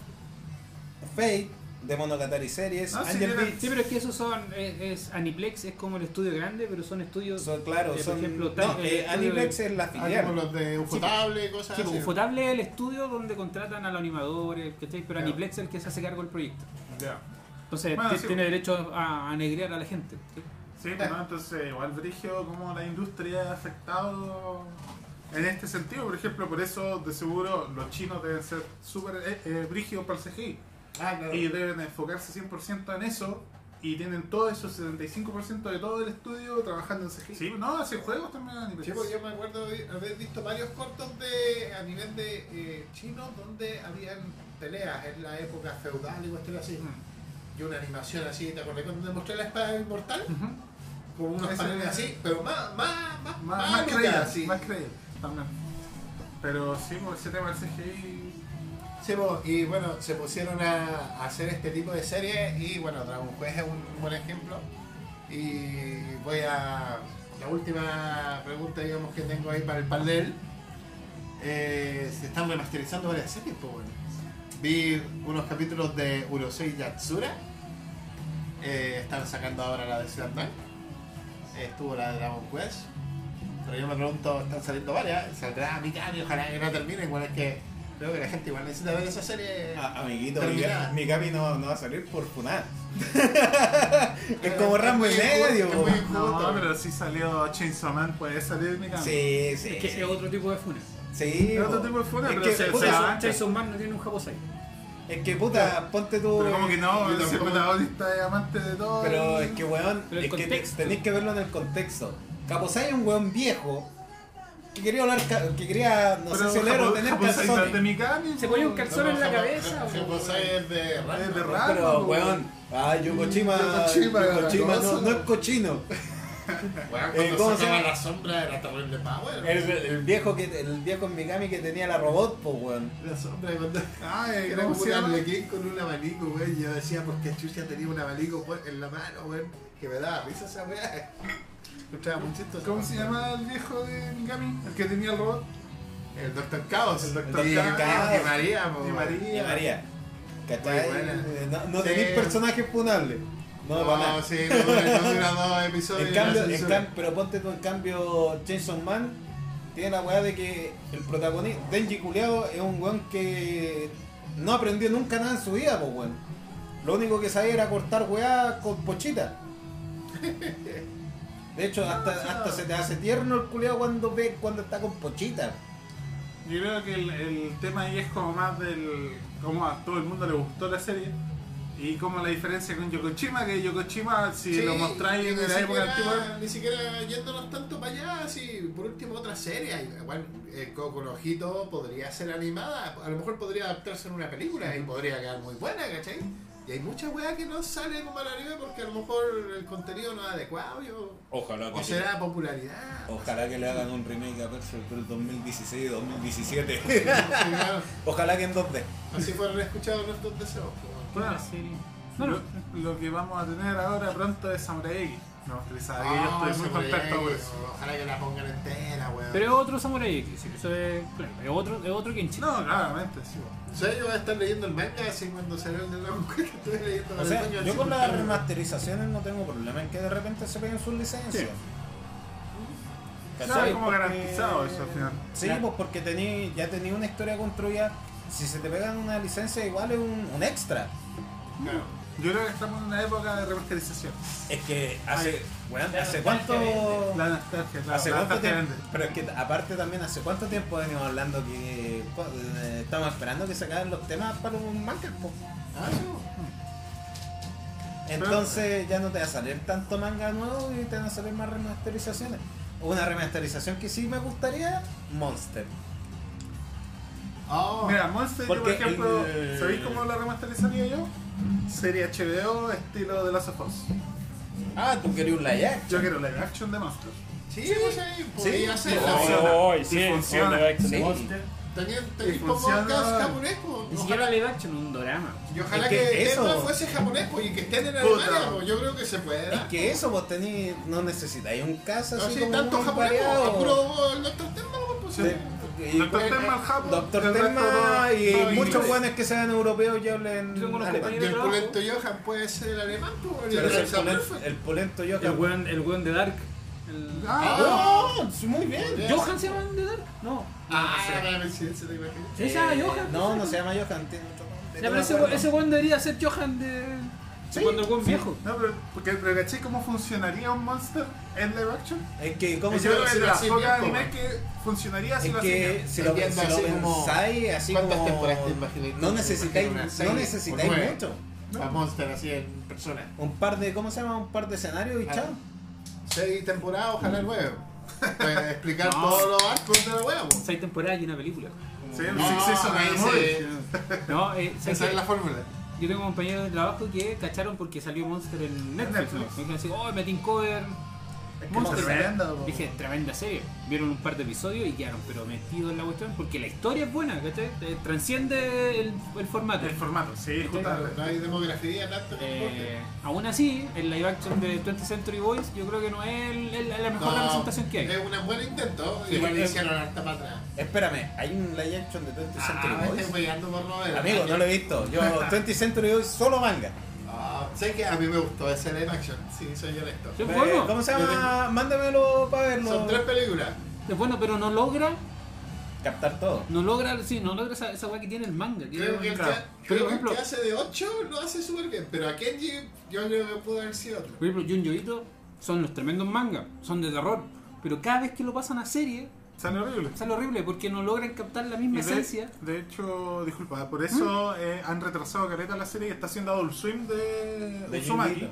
Fate, de Monogatari Series, Ah, sí, Angel tiene- Beats. Sí, pero es que esos son. Es, es Aniplex, es como el estudio grande, pero son estudios. Son, claro, eh, por son. ejemplo, no, eh, Aniplex de- es la Ah, como filial. los de Ufotable, cosas Sí, así. pues, Ufotable es el estudio donde contratan a los animadores, ¿cachai? Pero. Aniplex es el que se hace cargo del proyecto. Ya. Entonces Bueno, sí, tiene derecho a, a negrear a la gente. ¿sí? Sí, pues, ¿no? entonces igual brigio como la industria ha afectado en este sentido. Por ejemplo, por eso de seguro los chinos deben ser súper eh, eh, brígidos para el CGI Ah, claro. y deben enfocarse 100% en eso y tienen todo eso, 75% de todo el estudio trabajando en CGI. Sí, no, hacen juegos también. Sí, porque yo me acuerdo de haber visto varios cortos de a nivel de eh, chinos donde habían peleas en la época feudal y cuestiones así. Mm. Y una animación así, ¿te acordás cuando te mostré la espada inmortal? Ujú. Con unos Ese- paneles así, pero más, más, más, Más, más creíble, así. más creíble también. Pero sí, por ese tema del CGI. Sí, po, y bueno, se pusieron a, a hacer este tipo de series y bueno, Dragon Quest es un buen ejemplo. Y voy a. La última pregunta, digamos, que tengo ahí para el panel. Eh, se están remasterizando varias series, pues bueno. Vi unos capítulos de Urosei Yatsura. Eh, están sacando ahora la de Dunk. Estuvo la de Dragon Quest. Pero yo me pregunto, están saliendo varias. Saldrá Mikami, ojalá que no termine. Igual es que creo que la gente igual necesita ver esa serie. Ah, amiguito, terminada. mi, mi Capi no, no va a salir por funar. es como Rambo injusto, medio. No, pero si salió Chainsaw Man, puede salir mi cambio. Sí, sí. Es que sí. es otro tipo de funa. Sí, Es otro po. tipo de funa, Es pero que, se- se- Jason Man no tiene un japosai. Es que puta, ponte tú. Pero como que no, Yo tampoco- protagonista es amante de todo. Pero es que weón, Pero es que tenéis que verlo en el contexto. Caposai es un weón viejo que quería hablar, que quería, no sé si o tener de calzones. Mikami. Se ponía un calzón en la cabeza. Japosai es de Es de rap. Pero weón, ah, no, cosa. no es cochino. Weón, Eh, cuando ¿cómo se llama? la sombra era terrible power. El, el viejo que el viejo en Mikami que tenía la robot, pues weón. La sombra cuando Ay, era ¿cómo como un arlequín con un abanico, güey. Yo decía, porque Chucha tenía un abanico en la mano, güey. Que me daba risa esa weá. ¿Cómo se llama el viejo de Mikami? El que tenía el robot. El Doctor Caos. El Dr. Y- Caos. Y María, po, Y. María. Y María. ¿Cachai? Eh, No, no Sí. tenéis personajes funables. No, No, para nada. sí, no, no dos episodios. En cambio, en cam- pero ponte tú en cambio Jason Man tiene la weá de que el protagonista, Denji Culeado, es un weón que no aprendió nunca nada en su vida, pues weón. Lo único que sabía era cortar weá con pochita. De hecho, hasta, hasta se te hace tierno el culeado cuando ve cuando está con pochita. Yo creo que el, el tema ahí es como más del. como a todo el mundo le gustó la serie. Y como la diferencia con Yokochima, que Yokochima, si Sí, lo mostráis en ni la época siquiera- antigua. Ni siquiera yéndonos tanto para allá, así, por último otra serie. Igual, eh, Coco Ojito podría ser animada, a lo mejor podría adaptarse en una película y podría quedar muy buena, ¿cachai? Y hay mucha weá que no sale como al anime porque a lo mejor el contenido no es adecuado yo- Ojalá o será popularidad. Ojalá que le hagan un remake a Perfect del 2016-2017. Sí, claro. Ojalá que en 2D. Así fueron escuchados nuestros deseos. Bueno. Bueno, serie. lo, Bueno, lo que vamos a tener ahora pronto es Samurai X. No, Ah, yo estoy muy Samurai contento por eso. Ojalá que la pongan entera, weón. pero es otro Samurai X, sí, eso es claro, es otro, es otro Kenshi. No, claramente, sí. O sea, yo voy a estar leyendo el manga así cuando salió el de Dragon Quest, que estuve leyendo O el sea, yo con las remasterizaciones no tengo problema en que de repente se peguen sus licencias. Sí. Claro, es como Porque- garantizado eso al final. Sí, Claro. pues porque tení, ya tenía una historia construida. Si se te pegan una licencia, igual es un, un extra. Claro. Yo creo que estamos en una época de remasterización. Es que hace, la ¿hace cuánto? La nostalgia, claro. ¿Hace la cuánto nostalgia tiempo? vende. Pero es que aparte también, ¿hace cuánto tiempo venimos hablando que eh, estamos esperando que sacaran los temas para un manga? po? Ah, sí. Entonces ya no te va a salir tanto manga nuevo y te van a salir más remasterizaciones. Una remasterización que sí me gustaría, Monster. Oh, Mira, Monster, yo, por ejemplo, el- ¿sabéis cómo la remasterizaría yo? Serie HBO estilo de Last of Us. Ah, tú querías un live action. Yo quiero live action de Monster. sí, pues ahí podía Sí. hacerla. Oh. Oh, sí, sí, funciona. Sí. Tenían Y tenían como funciona. cast japonés, pues. Ni siquiera live action, un drama. Y ojalá Es que, que eso fuese japonés pues, y que estén en. Alemania, pues, yo creo que se puede. Es dar. que eso vos tenés, no necesitáis un caso No, así sí, como tanto japonés, pues, variado. puro pues, Sí. Y- Doctor eh, Tenma, el Japón, Doctor todo- y todo muchos guanes que sean europeos y hablen alemán. Y el pulento Johan puede ser alemán, pues, el el, polento, el polento El Johan. el weón de Dark. El... Ah, Ah, sí, muy bien. ¿Johan se llama el de Dark? No. Ah, la coincidencia, te imaginas. ¿Sí se llama Eh, Johan? No, no se llama Johan, tiene otro nombre. Ya, no pero me ese, ese weón debería ser Johan de. Sí, cuando el sí. viejo. No, pero, porque, pero ¿caché cómo funcionaría un Monster en live action? Es que, ¿cómo Yo se creo llama? que de las pocas como- que funcionaría si lo que hacían si lo, si lo así como- pensáis así ¿Cuántas como... temporadas te imaginas? No necesitáis, no necesitáis mucho. A Monster así en persona. Un par de, ¿cómo se llama? Un par de escenarios y chao. Seis temporadas, ojalá nueve. Puede explicar No. todos los arcos de la pues. Seis temporadas y una película. Sí, No, sí, sí, eso se- No, eh, ¿sabes Esa es la fórmula. Yo tengo compañeros de trabajo que cacharon porque salió Monster en Netflix. Me dijeron así, oh, metí en cover. Es que Monster. es tremenda, po. Dije, tremenda serie. Vieron un par de episodios y quedaron pero metidos en la cuestión porque la historia es buena, ¿cachai? Eh, Transciende el, el formato. El formato, sí, justamente. No hay demografía tanto Eh, aún así, el live action de 20th Century Boys yo creo que no es el- el- la mejor No, representación que hay. Es un buen intento. Sí, Igual es- hicieron harta para atrás. Espérame, hay un live action de 20th Century Ah, Boys. estoy por. Amigo, no lo he visto. Yo 20th Century Boys solo manga. Sé que a mí me gustó ese live action, sí, soy honesto. Eh, bueno. ¿Cómo se llama? Mándamelo para verlo. Son tres películas. Es bueno, pero no logra, Captar todo. no logra, sí, no logra esa, esa weá que tiene el manga. que Creo que el que, Pero, creo por que el ejemplo- que hace de 8 lo hace súper bien, pero a Kenji yo creo que pudo haber sido otro. Por ejemplo, Junjo Ito son los tremendos mangas, son de terror. Pero cada vez que lo pasan a serie, Sale horrible. sale horrible porque no logran captar la misma esencia. de, hecho, disculpa, por eso ¿Mm? eh, han retrasado caleta la serie que está haciendo Adult Swim de, De Uzumaki.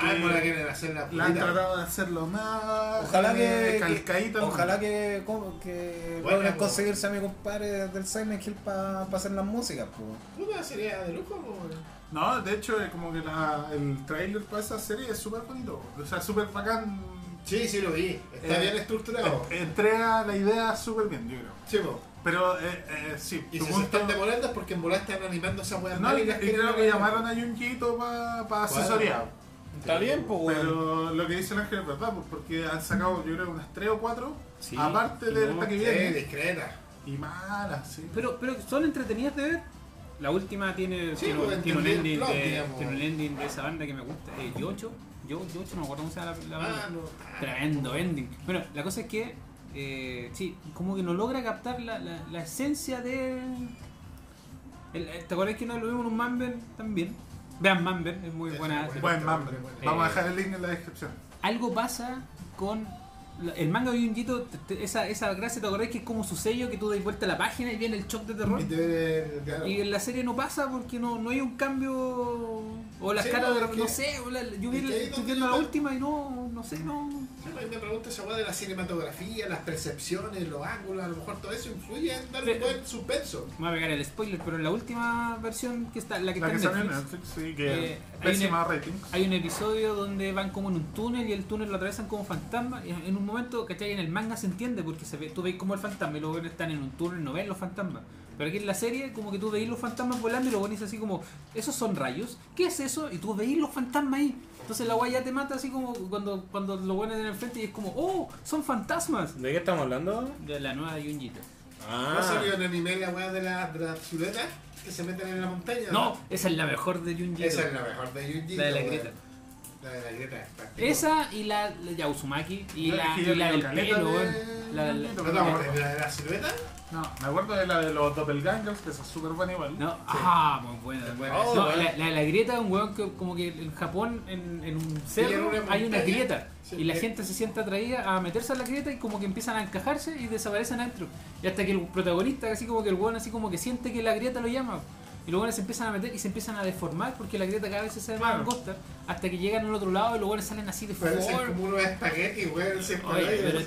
Ah, por la quieren hacer la La han tratado de hacerlo más Ojalá eh, que, que- ojalá que, que Bueno, logren conseguirse a mi compadre del Silent Hill para hacer las músicas. po. Puta, sería de lujo. No, de hecho, eh, como que la- el trailer para esa serie es súper bonito. O sea, súper bacán. Sí, sí lo vi. Está Eh, bien estructurado. Eh, Entrega la idea súper bien, yo creo. Sí, po. Pero, eh, eh, sí, Y si se punto- están demorando es porque en volar están animando esa weá No, y, y creo que llamaron a Junjito para asesoría. Está bien, pues. Pero lo que dice el ángel es verdad, pues, porque han sacado yo creo unas 3 o 4, Sí, aparte de no, esta que Sí, viene, discreta. y malas, sí. Pero, pero son entretenidas de ver. La última tiene, Sí, tiene, tiene un ending plot, de, tiene un ending de esa banda que me gusta. Eh, Yocho, Yo, Yocho, no me acuerdo cómo se llama la, la banda. Ah, no. Tremendo ending. Bueno, la cosa es que, eh, sí, como que no logra captar la, la, la esencia de. el- ¿Te acuerdas que no lo vimos en un Mamber también? Vean Mamber, es muy Es buena. bueno. Buen mambre. bueno. Vamos a Eh, dejar el link en la descripción. Algo pasa con el manga de Junjito, esa, esa gracia, ¿te acordás que es como su sello que tú das vuelta a la página y viene el shock de terror? Y te- claro. Y en la serie no pasa porque no, no hay un cambio. O las Sí, caras no, de. que- No sé, o la- yo vi, estoy viendo la última y no. No sé, no. Sí, pues, me pregunto esa de la cinematografía, las percepciones, los ángulos, a lo mejor todo eso influye en darle un buen suspenso. Me voy a pegar el spoiler, pero en la última versión que está, la que La está que en Netflix, sí, que Eh, hay pésima una- rating. hay un episodio donde van como en un túnel y el túnel lo atravesan como fantasma. Y en un momento, ¿cachai? En el manga se entiende porque se ve, tú veis como el fantasma y luego están en un túnel, no ven los fantasmas. Pero aquí en la serie, como que tú veis los fantasmas volando y luego venís así como, ¿esos son rayos? ¿Qué es eso? Y tú veis los fantasmas ahí. Entonces la guay ya te mata así como cuando, cuando lo ponen en el frente y es como, ¡oh! ¡Son fantasmas! ¿De qué estamos hablando? De la nueva Junjito. ¿No Ah, salió en anime la weá de la, de la silueta que se meten en la montaña? No, esa es la mejor de Junjito. Esa es la mejor de Yuji. La de la Greta. La de la práctico. Esa y la, la de Uzumaki y No, la, y la del pelo, de-. La- la- de- ¿No acuerdas de la de la silueta? No, me acuerdo de la de los Doppelgangers, que es súper buena igual. No, ah, muy buena. Es buena. Oh, No, bueno. la, la de la grieta es un weón que como que en Japón, en, en un cerro, en una hay una grieta. Sí, y la gente se siente atraída a meterse a la grieta y como que empiezan a encajarse y desaparecen adentro. Y hasta que el protagonista, así como que el weón así como que siente que la grieta lo llama. Y los weones se empiezan a meter y se empiezan a deformar porque la grieta cada vez se hace más Claro. angosta. Hasta que llegan al otro lado y los weones salen así de forma. como unos espaguetis, weón. se Oye, pero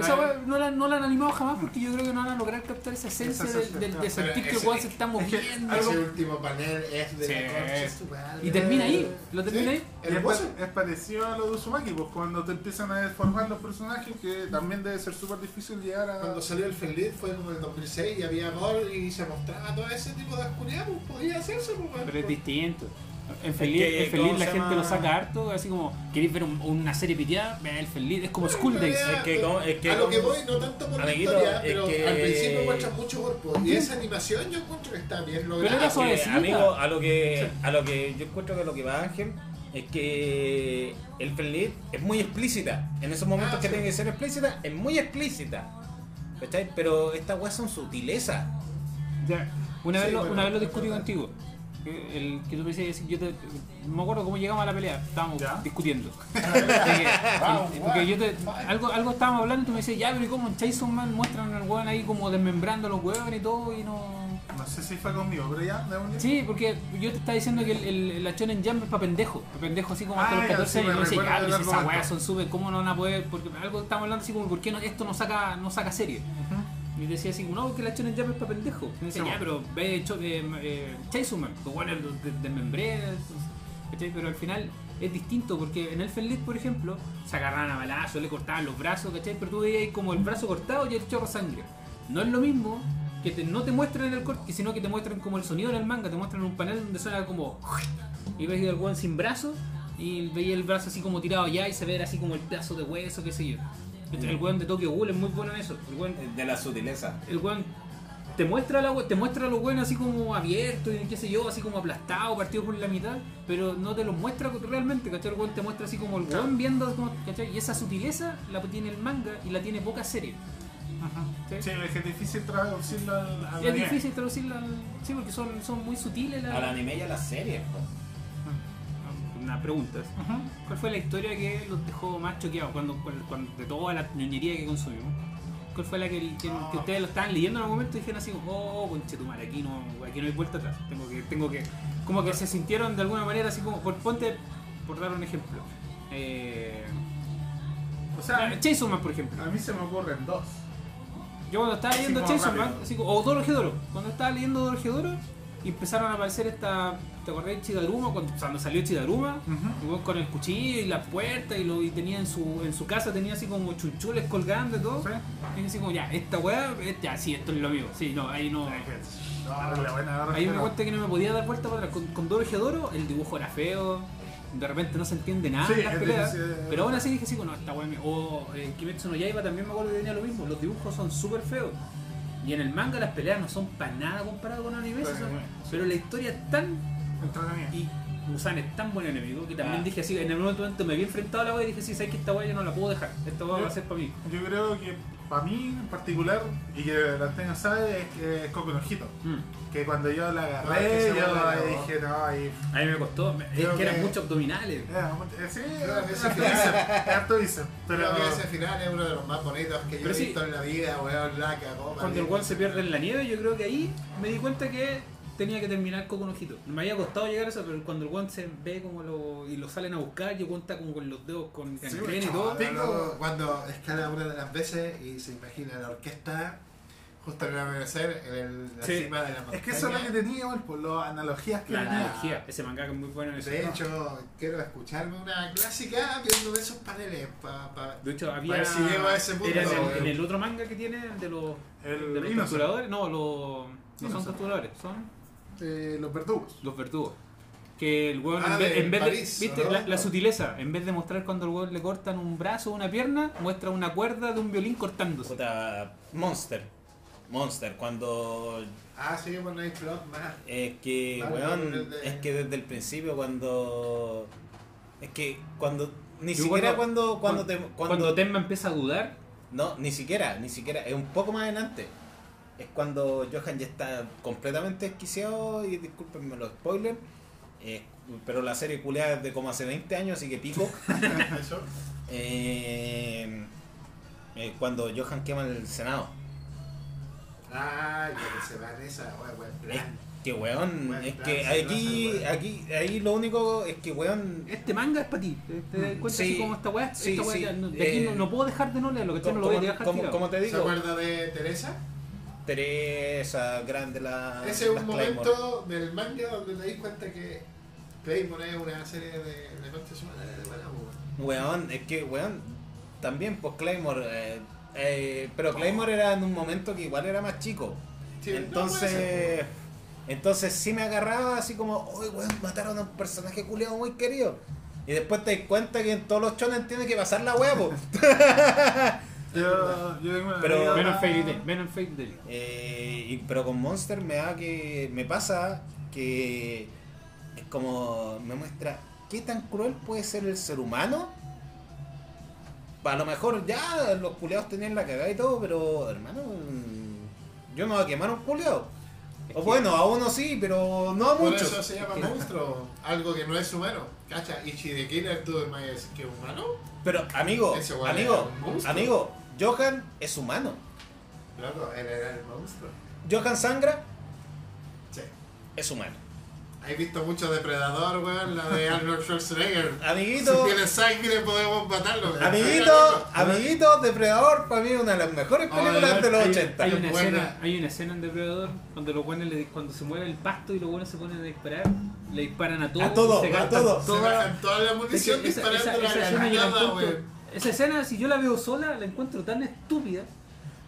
esa weá no la, no la han animado jamás porque yo creo que no van a lograr captar esa esencia Esa de, sentir que el weón se está moviendo. algo- Ese último panel es de Sí. la concha su madre. Y termina ahí, lo termina ahí. Y es, pa- es parecido a lo de Uzumaki, pues cuando te empiezan a deformar los personajes, que también debe ser súper difícil llegar a... Cuando salió el Feliz fue como en el 2006 y había amor y se mostraba todo ese tipo de oscuridad, pues podía hacerse, pues, weón. Pero es distinto. En Feliz, que, en Feliz ¿cómo la gente llama? lo saca harto, así como, ¿queréis ver un- una serie piteada? Vean el Feliz, es como School Days. Pero Es que como- es que a lo que voy, no tanto por la historia, es pero que- al principio muestran mucho cuerpo. Y esa animación yo encuentro que está bien lograda. era que, suavecita. amigo, a lo que a lo que yo encuentro que lo que va Ángel es que el Fenlit es muy explícita. En esos momentos Ah, que sí. tiene que ser explícita, es muy explícita. ¿Cachai? Pero estas weas son sutilezas. Ya, Una, Sí, vez lo, bueno, una vez lo discutí contigo. El que tú me decías, yo te, no me acuerdo cómo llegamos a la pelea, estábamos Ya. discutiendo. Porque- porque yo te, algo, algo estábamos hablando y tú me decías, ya, pero ¿y cómo en Chainsaw Man muestran al weón ahí como desmembrando los huevos y todo y no... No sé si fue conmigo, pero ya, de un Sí, porque yo te estaba diciendo que el, el, la Shonen Jump es para pendejos, para pendejos así como hasta Ah, los ya, 14 sí, años. Y yo decía, ya, pero del si esas weas son súper, ¿cómo no van a poder? Porque algo estamos hablando así como, ¿por qué no, esto no saca, no saca serie? Y yo decía así, no, porque la Shonen Jump es para pendejos. Y me decía, Sí, ya, pero ve cho- eh, eh, Chainsaw pues bueno. Pero al final es distinto porque en Elfen Lied, por ejemplo, se agarraban a balazos, le cortaban los brazos, ¿cachai? Pero tú veías ahí como el brazo cortado y el chorro sangre. No es lo mismo que te- no te muestren el corte, sino que te muestran como el sonido en el manga, te muestran un panel donde suena como... Y ves el weón sin brazo y veía el brazo así como tirado allá y se ve así como el pedazo de hueso, qué sé yo. El weón de Tokyo Ghoul es muy bueno en eso. El weón, De la sutileza. el weón te muestra la, te muestra lo bueno así como abierto y qué sé yo, así como aplastado, partido por la mitad, pero no te lo muestra realmente, ¿cachai? El weón te muestra así como el weón viendo, como, ¿cachai? Y esa sutileza la tiene el manga y la tiene poca serie. ¿sí? Sí, es que es difícil traducirlo al, al Es anime. difícil traducirla al... Sí, porque son, son muy sutiles las... Al anime y a las series, po. Una pregunta. Ujú. ¿Cuál fue la historia que los dejó más choqueados cuando, cuando- cuando- de toda la ñoñería que consumimos? ¿Cuál fue la que, que, que ustedes lo estaban leyendo en algún momento y dijeron así oh, conchetumare, aquí no, aquí no hay vuelta atrás? Tengo que, tengo que, como que se sintieron de alguna manera así como, por, ponte, por dar un ejemplo. Eh, O sea, Chainsaw Man, por ejemplo. a mí se me ocurren dos. Yo cuando estaba leyendo Chainsaw Man, rápido. así como, o Dorohedoro, cuando estaba leyendo Dorohedoro, y empezaron a aparecer esta, ¿te acordás de Chidaruma? Cuando, cuando salió Chidaruma, weón con el cuchillo y la puerta y lo y tenía en su en su casa tenía así como chunchules colgando y todo. ¿Sí? Y así como ya, esta weá, eh, ya sí, esto es lo mío. Sí, no, ahí no. No, la buena Ahí me cuenta que no me podía dar vuelta para atrás. Con, con Doro el dibujo era feo. De repente no se entiende nada Sí, en las peleas. difícil. Pero aún así dije así, bueno, esta weá me- O en Kimetsu no Yaiba también me acuerdo que tenía lo mismo. Los dibujos son súper feos. Y en el manga las peleas no son para nada comparado con anime. Pero, sí. Pero la historia es tan. Y Musan es tan buen enemigo que también Ah. dije así, en el momento me había enfrentado a la wea y dije, sí, sabes que esta wea yo no la puedo dejar, esta wea va a ser para mí. Yo creo que para mí en particular, y que la Antena sabe, es que es Coco no Hito. Mm. Que cuando yo la es agarré, que se yo loco. dije, no, ahí. A mí me costó, es que eran muchos abdominales. Era mucho- eh, sí, harto bíceps, Pero Creo que ese final es uno de los más bonitos que yo he sí. visto en la vida, weón, la cagó. Cuando el weón se pierde en la nieve, yo creo que ahí me di cuenta que tenía que terminar con un ojito. Me había costado llegar a eso, pero cuando el weón se ve como lo, y lo salen a buscar, yo cuenta como con los dedos con gangrena y todo. Cuando, luego, cuando escala una de las veces y se imagina la orquesta justo en el amanecer en el- la Sí. cima de la montaña. es que eso es lo que tenía, por las analogías que La tenía. analogía, ese manga que es muy bueno en eso. De hecho, quiero escucharme una clásica viendo esos paneles pa, pa- De hecho, había. A ver si llego a ese punto, era en, el, weón. en el otro manga que tiene, el de los, El de los Innocent. capturadores. No, los. No son Innocent. capturadores, son Eh, los verdugos. los verdugos. Que el weón, Ah, en vez, de en vez París, de. ¿Viste? ¿no? La, la sutileza. En vez de mostrar cuando el weón le cortan un brazo o una pierna, muestra una cuerda de un violín cortándose. Puta, Monster. Monster, cuando. Ah, sí, bueno, hay plot más. Es que, weón, desde- es que desde el principio cuando. Es que cuando. Ni Yo siquiera cuando- cuando. Cuando, te, Cuando, cuando, Tenma empieza a dudar, No, ni siquiera, ni siquiera. Es un poco más adelante. Es cuando Johan ya está completamente desquiciado y discúlpenme los spoilers. eh, pero la serie culeada es de como hace 20 años, así que pico. Eso. Eh, eh, cuando Johan quema el Senado. Ah, ya que se va en esa, plan. que weón, es que se aquí, aquí, ahí lo único es que weón. este manga es para ti. Te, te das cuenta Sí, así como esta weá. sí, esta weá sí, de aquí eh, no, no puedo dejar de no leerlo, que no lo voy a dejar como- tirado. como te ¿Se digo, acuerda de Teresa? Teresa, grande la. Ese es un momento del manga donde te das cuenta que Claymore es una serie de, de de buena, weón. Es que, weón, también, pues Claymore, eh, eh, pero Claymore era en un momento que igual era más chico. Sí, entonces, entonces sí me agarraba así como, uy, weón, mataron a un personaje culiado muy querido. Y después te das cuenta que en todos los chones tiene que pasar la huevo. Yo, yo tengo una Pero- Menos Fairy Tail, menos Fairy Tail. Eh, y- pero con Monster me da que. Me pasa que. Es como. Me muestra qué tan cruel puede ser el ser humano. A lo mejor ya los culeados tenían la cagada y todo, pero hermano. Yo no voy a quemar un culeado. O bueno, a uno sí, pero no a Por muchos. eso se llama monstruo, algo que no es humano. ¿Cacha? Y si de Killer tú me decir que es humano, Pero, amigo, amigo, amigo, Johan es humano. loco, él era el monstruo. Johan Sangra Sí. es humano. He visto mucho Depredador, weón, la de Arnold Schwarzenegger. Amiguito. Si tiene sangre podemos matarlo. weón. Amiguito, amiguito, Depredador, para mí una de las mejores películas de los hay, 80. hay una Buena. escena, hay una escena en Depredador cuando los buenos le- cuando se mueve el pasto y los buenos se ponen a disparar, le disparan a todo, A todo, se a gastan todo. Se toda- bajan toda la Es que munición esa, disparando esa la escena yo la granada, encuentro- weón. esa escena si yo la veo sola la encuentro tan estúpida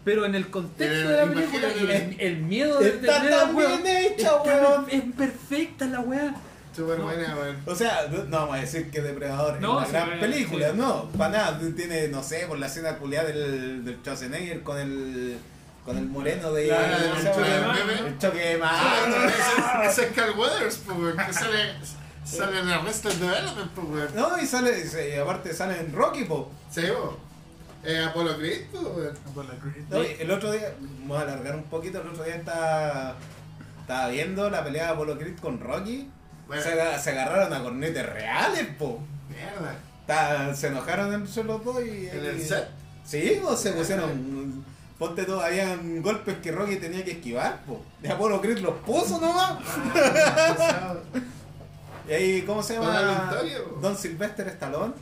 pero en el contexto Pero de la película el, el miedo de, Está a tan bien hecha, weón. es perfecta la weá Súper No. buena, weón. O sea, no vamos a decir que Depredador No, es una sí, gran película, sí. no, para nada. Tiene, no sé, por la escena culiada del, del Schwarzenegger con el, con el moreno de. Claro, ¿cómo el llama? choque de mano. El choque de Ah, mano. no, ese, ese es Carl Weathers, pues, weón, que sale, sale en Arrested Development, pues, weón. No, y sale, y aparte sale en Rocky, po. Sí, weón. Eh, Apollo Creed, weón. Apollo Creed. No, y el otro día, vamos a alargar un poquito, el otro día estaba, estaba viendo la pelea de Apollo Creed con Rocky. Bueno. Se, aga- se agarraron a cornetes reales, po. Mierda. Se enojaron entre los dos y. ¿En el set? Sí, o se pusieron. Ponte todo, habían golpes que Rocky tenía que esquivar, po. Y Apollo Creed los puso nomás. Y ahí, ¿cómo se llama? victoria. Don Sylvester Stallone,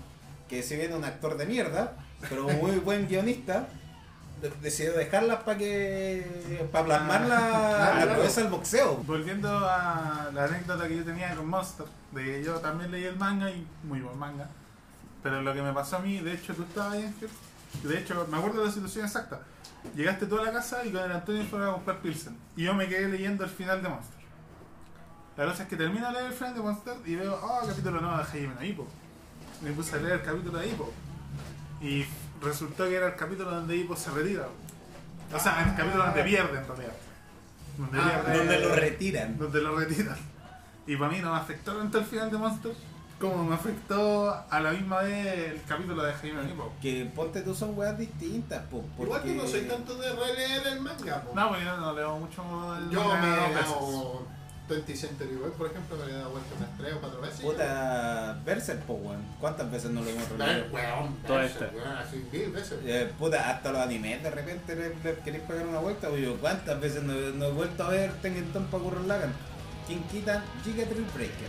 que si bien es un actor de mierda, pero muy buen guionista, de- decidió dejarlas para que. para plasmar la, Ah, la claro. proeza del boxeo. Volviendo a la anécdota que yo tenía con Monster, de que yo también leí el manga y muy buen manga. Pero lo que me pasó a mí, de hecho tú estabas ahí, de hecho me acuerdo de la situación exacta. Llegaste tú a la casa y con el Antonio fueron a comprar Pilsen. Y yo me quedé leyendo el final de Monster. La cosa es que termino de leer el final de Monster y veo, oh, capítulo nuevo de Jaime no Hippo. Me puse a leer el capítulo de Hippo. Y resultó que era el capítulo donde Hippo se retira. O sea, el ah. capítulo donde pierde en realidad. Donde, ah, pierde, donde lo retiran. Donde lo retiran. Y para mí no me afectó tanto el final de Monster como me afectó a la misma vez el capítulo de Jaime Hippo. Que ponte tú son weas distintas, po. Porque... Igual que no soy tanto de releer el manga, po. No, pues yo no leo mucho. El yo manga me leo 20th Century por ejemplo, me le he dado vuelta unas 3 o 4 veces. Puta, Berserk, po, weón. ¿Cuántas veces no lo hemos revivido? Weón, Berserk, este. así eh, puta, hasta los animes de repente le, le queréis pegar una vuelta, weón. ¿Cuántas veces no, he vuelto a ver Tengen Tom para Lagan? ¿Quién quita Giga Trail Breaker?